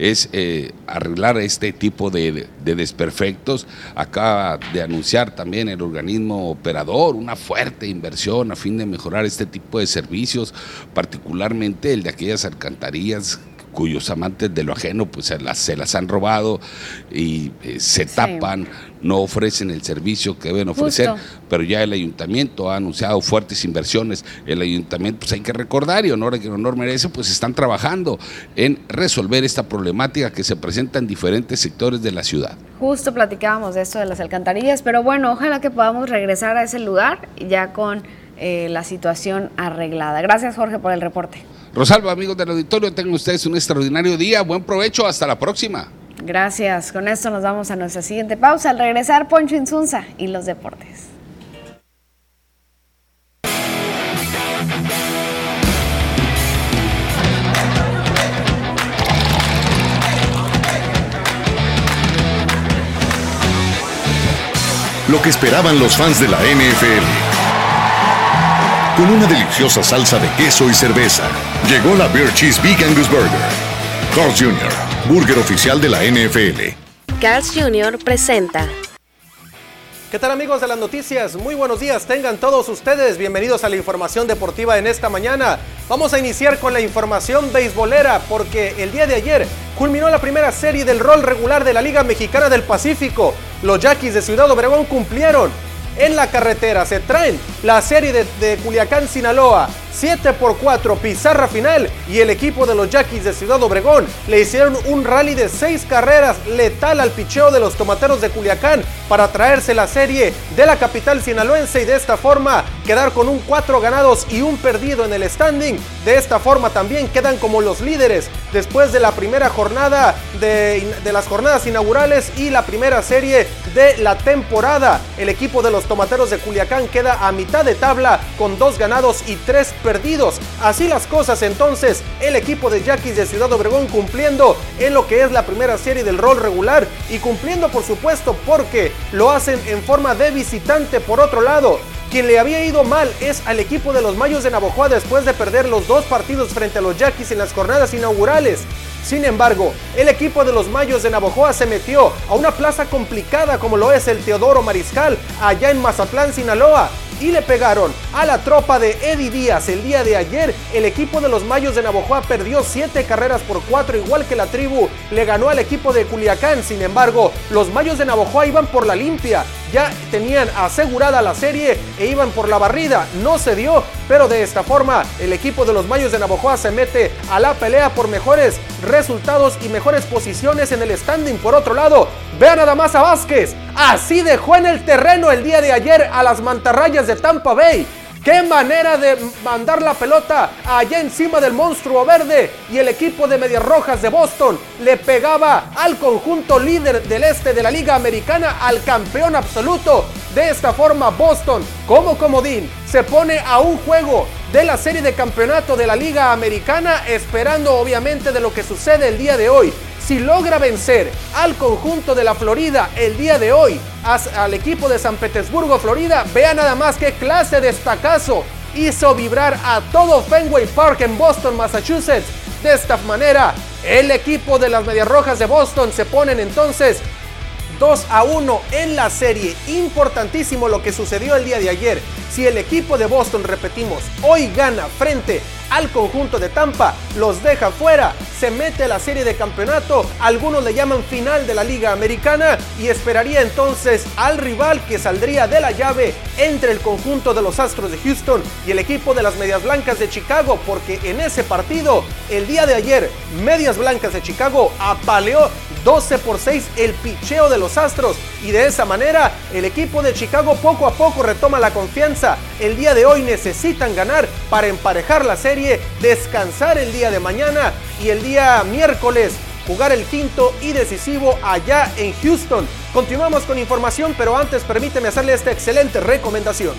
es eh, arreglar este tipo de, desperfectos. Acaba de anunciar también el organismo operador una fuerte inversión a fin de mejorar este tipo de servicios, particularmente el de aquellas alcantarillas cuyos amantes de lo ajeno pues se las, se las han robado y eh, se tapan, no ofrecen el servicio que deben ofrecer, pero ya el ayuntamiento ha anunciado fuertes inversiones, el ayuntamiento pues hay que recordar y honor a quien honor merece, pues están trabajando en resolver esta problemática que se presenta en diferentes sectores de la ciudad. Justo platicábamos de esto de las alcantarillas, pero bueno, ojalá que podamos regresar a ese lugar ya con eh, la situación arreglada. Gracias Jorge por el reporte. Rosalba, amigos del auditorio, tengan ustedes un extraordinario día. Buen provecho, hasta la próxima. Gracias. Con esto nos vamos a nuestra siguiente pausa. Al regresar, Poncho Insunza y los deportes. Lo que esperaban los fans de la NFL con una deliciosa salsa de queso y cerveza. Llegó la Beer Cheese Big Angus Burger. Carl's Jr., burger oficial de la NFL. Carl's Jr. presenta. ¿Qué tal amigos de las noticias? Muy buenos días, tengan todos ustedes bienvenidos a la información deportiva en esta mañana. Vamos a iniciar con la información beisbolera porque el día de ayer culminó la primera serie del rol regular de la Liga Mexicana del Pacífico. Los Yaquis de Ciudad Obregón cumplieron en la carretera. Se traen la serie de, Culiacán, Sinaloa. 7 por 4, pizarra final. Y el equipo de los Yaquis de Ciudad Obregón le hicieron un rally de 6 carreras letal al picheo de los tomateros de Culiacán para traerse la serie de la capital sinaloense y de esta forma quedar con un 4 ganados y un perdido en el standing. De esta forma también quedan como los líderes después de la primera jornada de, las jornadas inaugurales y la primera serie de la temporada. El equipo de los tomateros de Culiacán queda a mitad de tabla con dos ganados y tres perdidos. Así las cosas entonces, el equipo de Yaquis de Ciudad Obregón cumpliendo en lo que es la primera serie del rol regular y cumpliendo por supuesto porque lo hacen en forma de visitante por otro lado. Quien le había ido mal es al equipo de los Mayos de Navojoa después de perder los dos partidos frente a los Yaquis en las jornadas inaugurales. Sin embargo, el equipo de los Mayos de Navojoa se metió a una plaza complicada como lo es el Teodoro Mariscal allá en Mazatlán, Sinaloa. Y le pegaron a la tropa de Eddie Díaz. El día de ayer, el equipo de los Mayos de Navojoa perdió siete carreras por cuatro, igual que la tribu le ganó al equipo de Culiacán. Sin embargo, los Mayos de Navojoa iban por la limpia, ya tenían asegurada la serie e iban por la barrida. No se dio, pero de esta forma el equipo de los Mayos de Navojoa se mete a la pelea por mejores resultados y mejores posiciones en el standing. Por otro lado, vean nada más a Vázquez. Así dejó en el terreno el día de ayer a las mantarrayas de Tampa Bay. Qué manera de mandar la pelota allá encima del monstruo verde y el equipo de Medias Rojas de Boston le pegaba al conjunto líder del este de la Liga Americana, al campeón absoluto. De esta forma Boston, como comodín, se pone a un juego de la serie de campeonato de la Liga Americana, esperando obviamente de lo que sucede el día de hoy si logra vencer al conjunto de la Florida el día de hoy, al equipo de San Petersburgo, Florida, vea nada más qué clase de estacazo hizo vibrar a todo Fenway Park en Boston, Massachusetts. De esta manera, el equipo de las Medias Rojas de Boston se ponen entonces 2 a 1 en la serie. Importantísimo lo que sucedió el día de ayer. Si el equipo de Boston, repetimos, hoy gana frente al conjunto de Tampa, los deja fuera, se mete a la serie de campeonato, algunos le llaman final de la Liga Americana y esperaría entonces al rival que saldría de la llave entre el conjunto de los Astros de Houston y el equipo de las Medias Blancas de Chicago, porque en ese partido, el día de ayer, Medias Blancas de Chicago apaleó 12 por 6 el picheo de los Astros y de esa manera el equipo de Chicago poco a poco retoma la confianza. El día de hoy necesitan ganar para emparejar la serie, descansar el día de mañana y el día miércoles jugar el quinto y decisivo allá en Houston. Continuamos con información, pero antes permíteme hacerle esta excelente recomendación.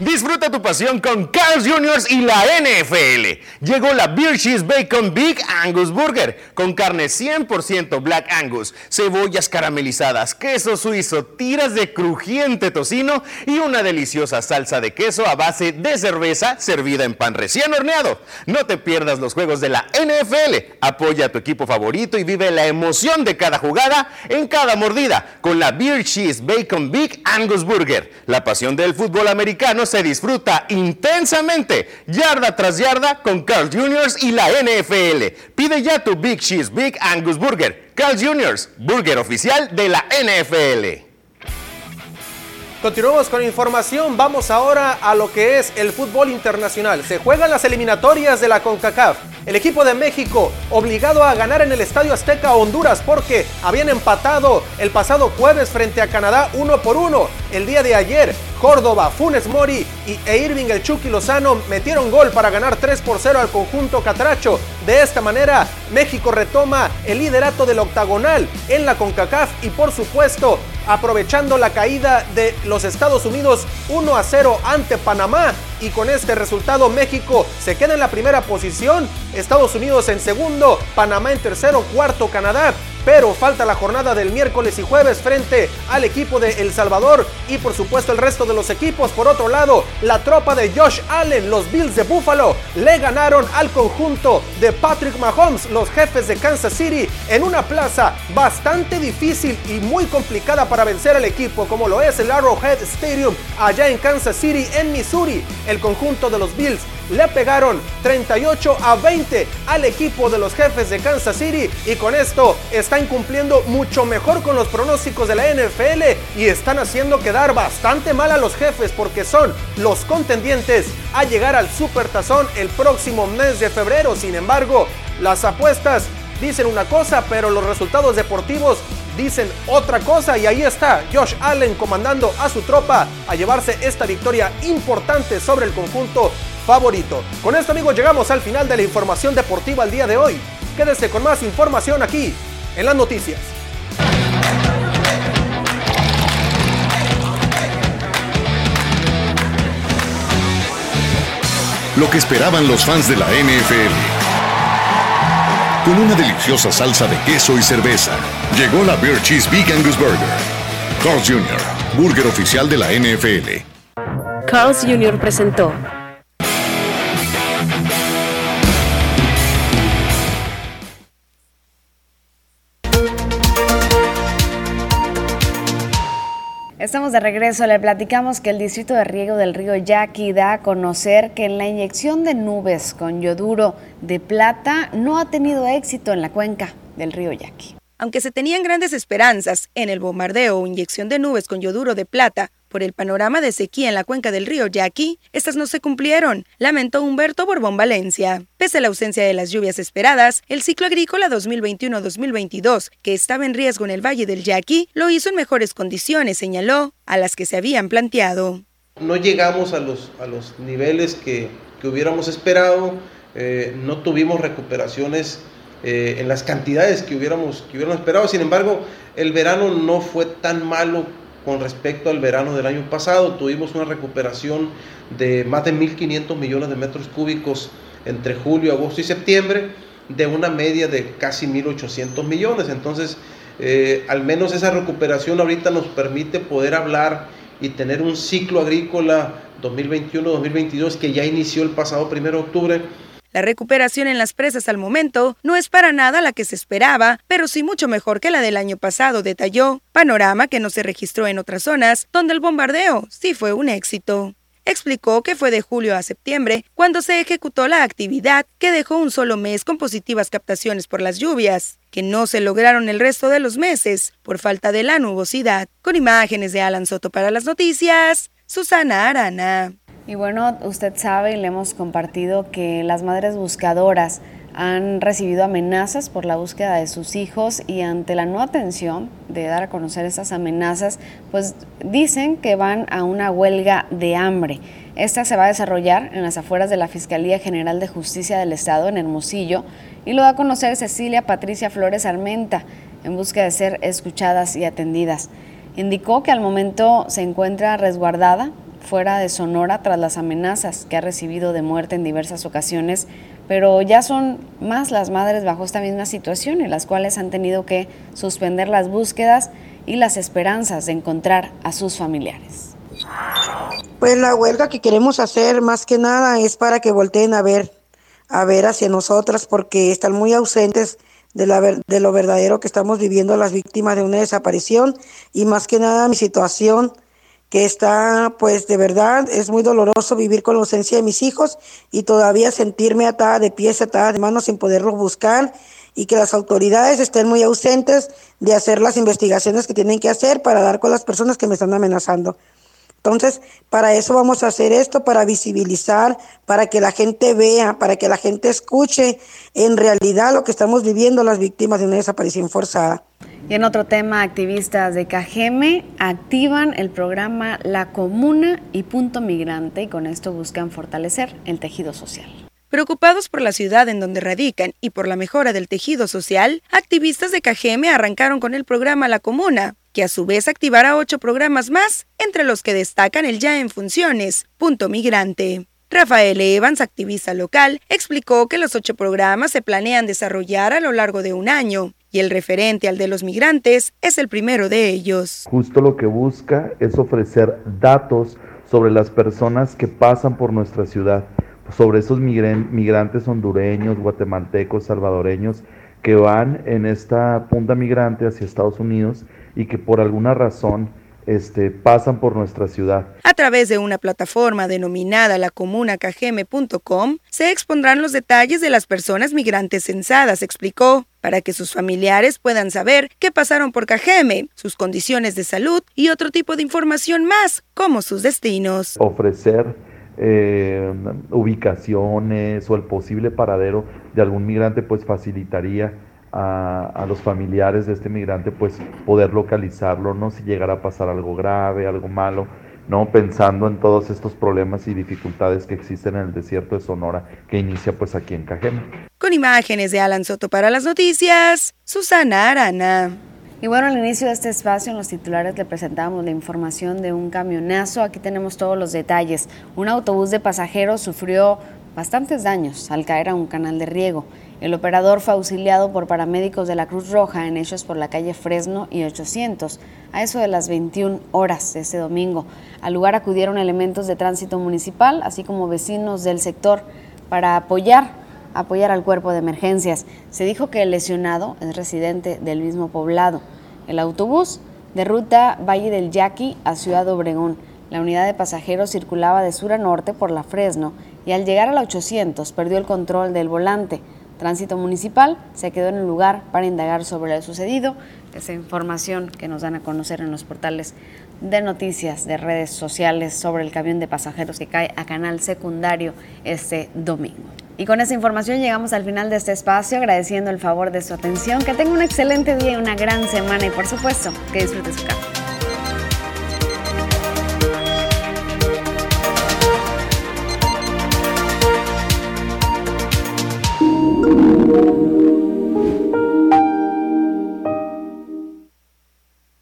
Disfruta tu pasión con Carl's Jr. y la NFL. Llegó la Beer Cheese Bacon Big Angus Burger con carne 100% Black Angus, cebollas caramelizadas, queso suizo, tiras de crujiente tocino y una deliciosa salsa de queso a base de cerveza servida en pan recién horneado. No te pierdas los juegos de la NFL. Apoya a tu equipo favorito y vive la emoción de cada jugada en cada mordida con la Beer Cheese Bacon Big Angus Burger. La pasión del fútbol americano se disfruta intensamente, yarda tras yarda, con Carl Jr. y la NFL. Pide ya tu Big Cheese Big Angus Burger. Carl Jr., burger oficial de la NFL. Continuamos con información, vamos ahora a lo que es el fútbol internacional. Se juegan las eliminatorias de la CONCACAF. El equipo de México obligado a ganar en el Estadio Azteca Honduras porque habían empatado el pasado jueves frente a Canadá uno por uno. El día de ayer Córdoba, Funes Mori y, Irving el Chucky Lozano metieron gol para ganar 3 por 0 al conjunto catracho. De esta manera, México retoma el liderato del octagonal en la CONCACAF y por supuesto, aprovechando la caída de los Estados Unidos 1 a 0 ante Panamá. Y con este resultado México se queda en la primera posición, Estados Unidos en segundo, Panamá en tercero, cuarto Canadá pero falta la jornada del miércoles y jueves frente al equipo de El Salvador y por supuesto el resto de los equipos. Por otro lado, la tropa de Josh Allen, los Bills de Buffalo, le ganaron al conjunto de Patrick Mahomes, los jefes de Kansas City, en una plaza bastante difícil y muy complicada para vencer al equipo, como lo es el Arrowhead Stadium allá en Kansas City, en Missouri. El conjunto de los Bills le pegaron 38 a 20 al equipo de los jefes de Kansas City y con esto están cumpliendo mucho mejor con los pronósticos de la NFL y están haciendo quedar bastante mal a los jefes porque son los contendientes a llegar al Super Tazón el próximo mes de febrero. Sin embargo, las apuestas dicen una cosa, pero los resultados deportivos dicen otra cosa y ahí está Josh Allen comandando a su tropa a llevarse esta victoria importante sobre el conjunto favorito. Con esto amigos llegamos al final de la información deportiva el día de hoy. Quédese con más información aquí en las noticias. Lo que esperaban los fans de la NFL. Con una deliciosa salsa de queso y cerveza, llegó la Beer Cheese Big Angus Burger. Carl's Jr., burger oficial de la NFL. Carl's Jr. presentó Estamos de regreso. Le platicamos que el Distrito de Riego del Río Yaqui da a conocer que en la inyección de nubes con yoduro de plata no ha tenido éxito en la cuenca del río Yaqui. Aunque se tenían grandes esperanzas en el bombardeo o inyección de nubes con yoduro de plata por el panorama de sequía en la cuenca del río Yaqui, estas no se cumplieron, lamentó Humberto Borbón Valencia. Pese a la ausencia de las lluvias esperadas, el ciclo agrícola 2021-2022, que estaba en riesgo en el Valle del Yaqui, lo hizo en mejores condiciones, señaló, a las que se habían planteado. No llegamos a los, a los niveles que, que hubiéramos esperado, eh, no tuvimos recuperaciones eh, en las cantidades que hubiéramos, que hubiéramos esperado. Sin embargo, el verano no fue tan malo con respecto al verano del año pasado. Tuvimos una recuperación de más de 1.500 millones de metros cúbicos entre julio, agosto y septiembre, de una media de casi 1.800 millones. Entonces, eh, al menos esa recuperación ahorita nos permite poder hablar y tener un ciclo agrícola 2021-2022 que ya inició el pasado 1 de octubre la recuperación en las presas al momento no es para nada la que se esperaba, pero sí mucho mejor que la del año pasado, detalló, panorama que no se registró en otras zonas, donde el bombardeo sí fue un éxito. Explicó que fue de julio a septiembre cuando se ejecutó la actividad que dejó un solo mes con positivas captaciones por las lluvias, que no se lograron el resto de los meses por falta de la nubosidad. Con imágenes de Alan Soto para las noticias, Susana Arana. Y bueno, usted sabe y le hemos compartido que las madres buscadoras han recibido amenazas por la búsqueda de sus hijos y ante la no atención de dar a conocer esas amenazas, pues dicen que van a una huelga de hambre. Esta se va a desarrollar en las afueras de la Fiscalía General de Justicia del Estado en Hermosillo y lo da a conocer Cecilia Patricia Flores Armenta en busca de ser escuchadas y atendidas. Indicó que al momento se encuentra resguardada fuera de Sonora tras las amenazas que ha recibido de muerte en diversas ocasiones, pero ya son más las madres bajo esta misma situación en las cuales han tenido que suspender las búsquedas y las esperanzas de encontrar a sus familiares. Pues la huelga que queremos hacer más que nada es para que volteen a ver, a ver hacia nosotras porque están muy ausentes de, de lo verdadero que estamos viviendo las víctimas de una desaparición y más que nada mi situación que está, pues de verdad, es muy doloroso vivir con la ausencia de mis hijos y todavía sentirme atada de pies, atada de manos sin poderlos buscar y que las autoridades estén muy ausentes de hacer las investigaciones que tienen que hacer para dar con las personas que me están amenazando. Entonces, para eso vamos a hacer esto, para visibilizar, para que la gente vea, para que la gente escuche en realidad lo que estamos viviendo las víctimas de una desaparición forzada. Y en otro tema, activistas de Cajeme activan el programa La Comuna y Punto Migrante y con esto buscan fortalecer el tejido social. Preocupados por la ciudad en donde radican y por la mejora del tejido social, activistas de Cajeme arrancaron con el programa La Comuna, que a su vez activará ocho programas más, entre los que destacan el ya en funciones, Punto Migrante. Rafael Evans, activista local, explicó que los ocho programas se planean desarrollar a lo largo de un año y el referente al de los migrantes es el primero de ellos. Justo lo que busca es ofrecer datos sobre las personas que pasan por nuestra ciudad, sobre esos migrantes hondureños, guatemaltecos, salvadoreños que van en esta punta migrante hacia Estados Unidos y que por alguna razón este, pasan por nuestra ciudad. A través de una plataforma denominada lacomunacajeme.com se expondrán los detalles de las personas migrantes censadas, explicó, para que sus familiares puedan saber qué pasaron por Cajeme, sus condiciones de salud y otro tipo de información más, como sus destinos. Ofrecer eh, ubicaciones o el posible paradero de algún migrante, pues facilitaría a, los familiares de este migrante, pues poder localizarlo, ¿no? Si llegara a pasar algo grave, algo malo, ¿no? Pensando en todos estos problemas y dificultades que existen en el desierto de Sonora, que inicia pues aquí en Cajeme. Con imágenes de Alan Soto para las noticias, Susana Arana. Y bueno, al inicio de este espacio en los titulares le presentamos la información de un camionazo. Aquí tenemos todos los detalles. Un autobús de pasajeros sufrió bastantes daños al caer a un canal de riego. El operador fue auxiliado por paramédicos de la Cruz Roja en hechos por la calle Fresno y 800, a eso de las 21 horas de este domingo. Al lugar acudieron elementos de tránsito municipal, así como vecinos del sector, para apoyar, apoyar al cuerpo de emergencias. Se dijo que el lesionado es residente del mismo poblado. El autobús de ruta Valle del Yaqui a Ciudad Obregón. La unidad de pasajeros circulaba de sur a norte por la Fresno y al llegar a la 800 perdió el control del volante. Tránsito Municipal se quedó en el lugar para indagar sobre lo sucedido. Esa información que nos dan a conocer en los portales de noticias de redes sociales sobre el camión de pasajeros que cae a canal secundario este domingo. Y con esa información llegamos al final de este espacio, agradeciendo el favor de su atención. Que tenga un excelente día y una gran semana y por supuesto que disfrute su café.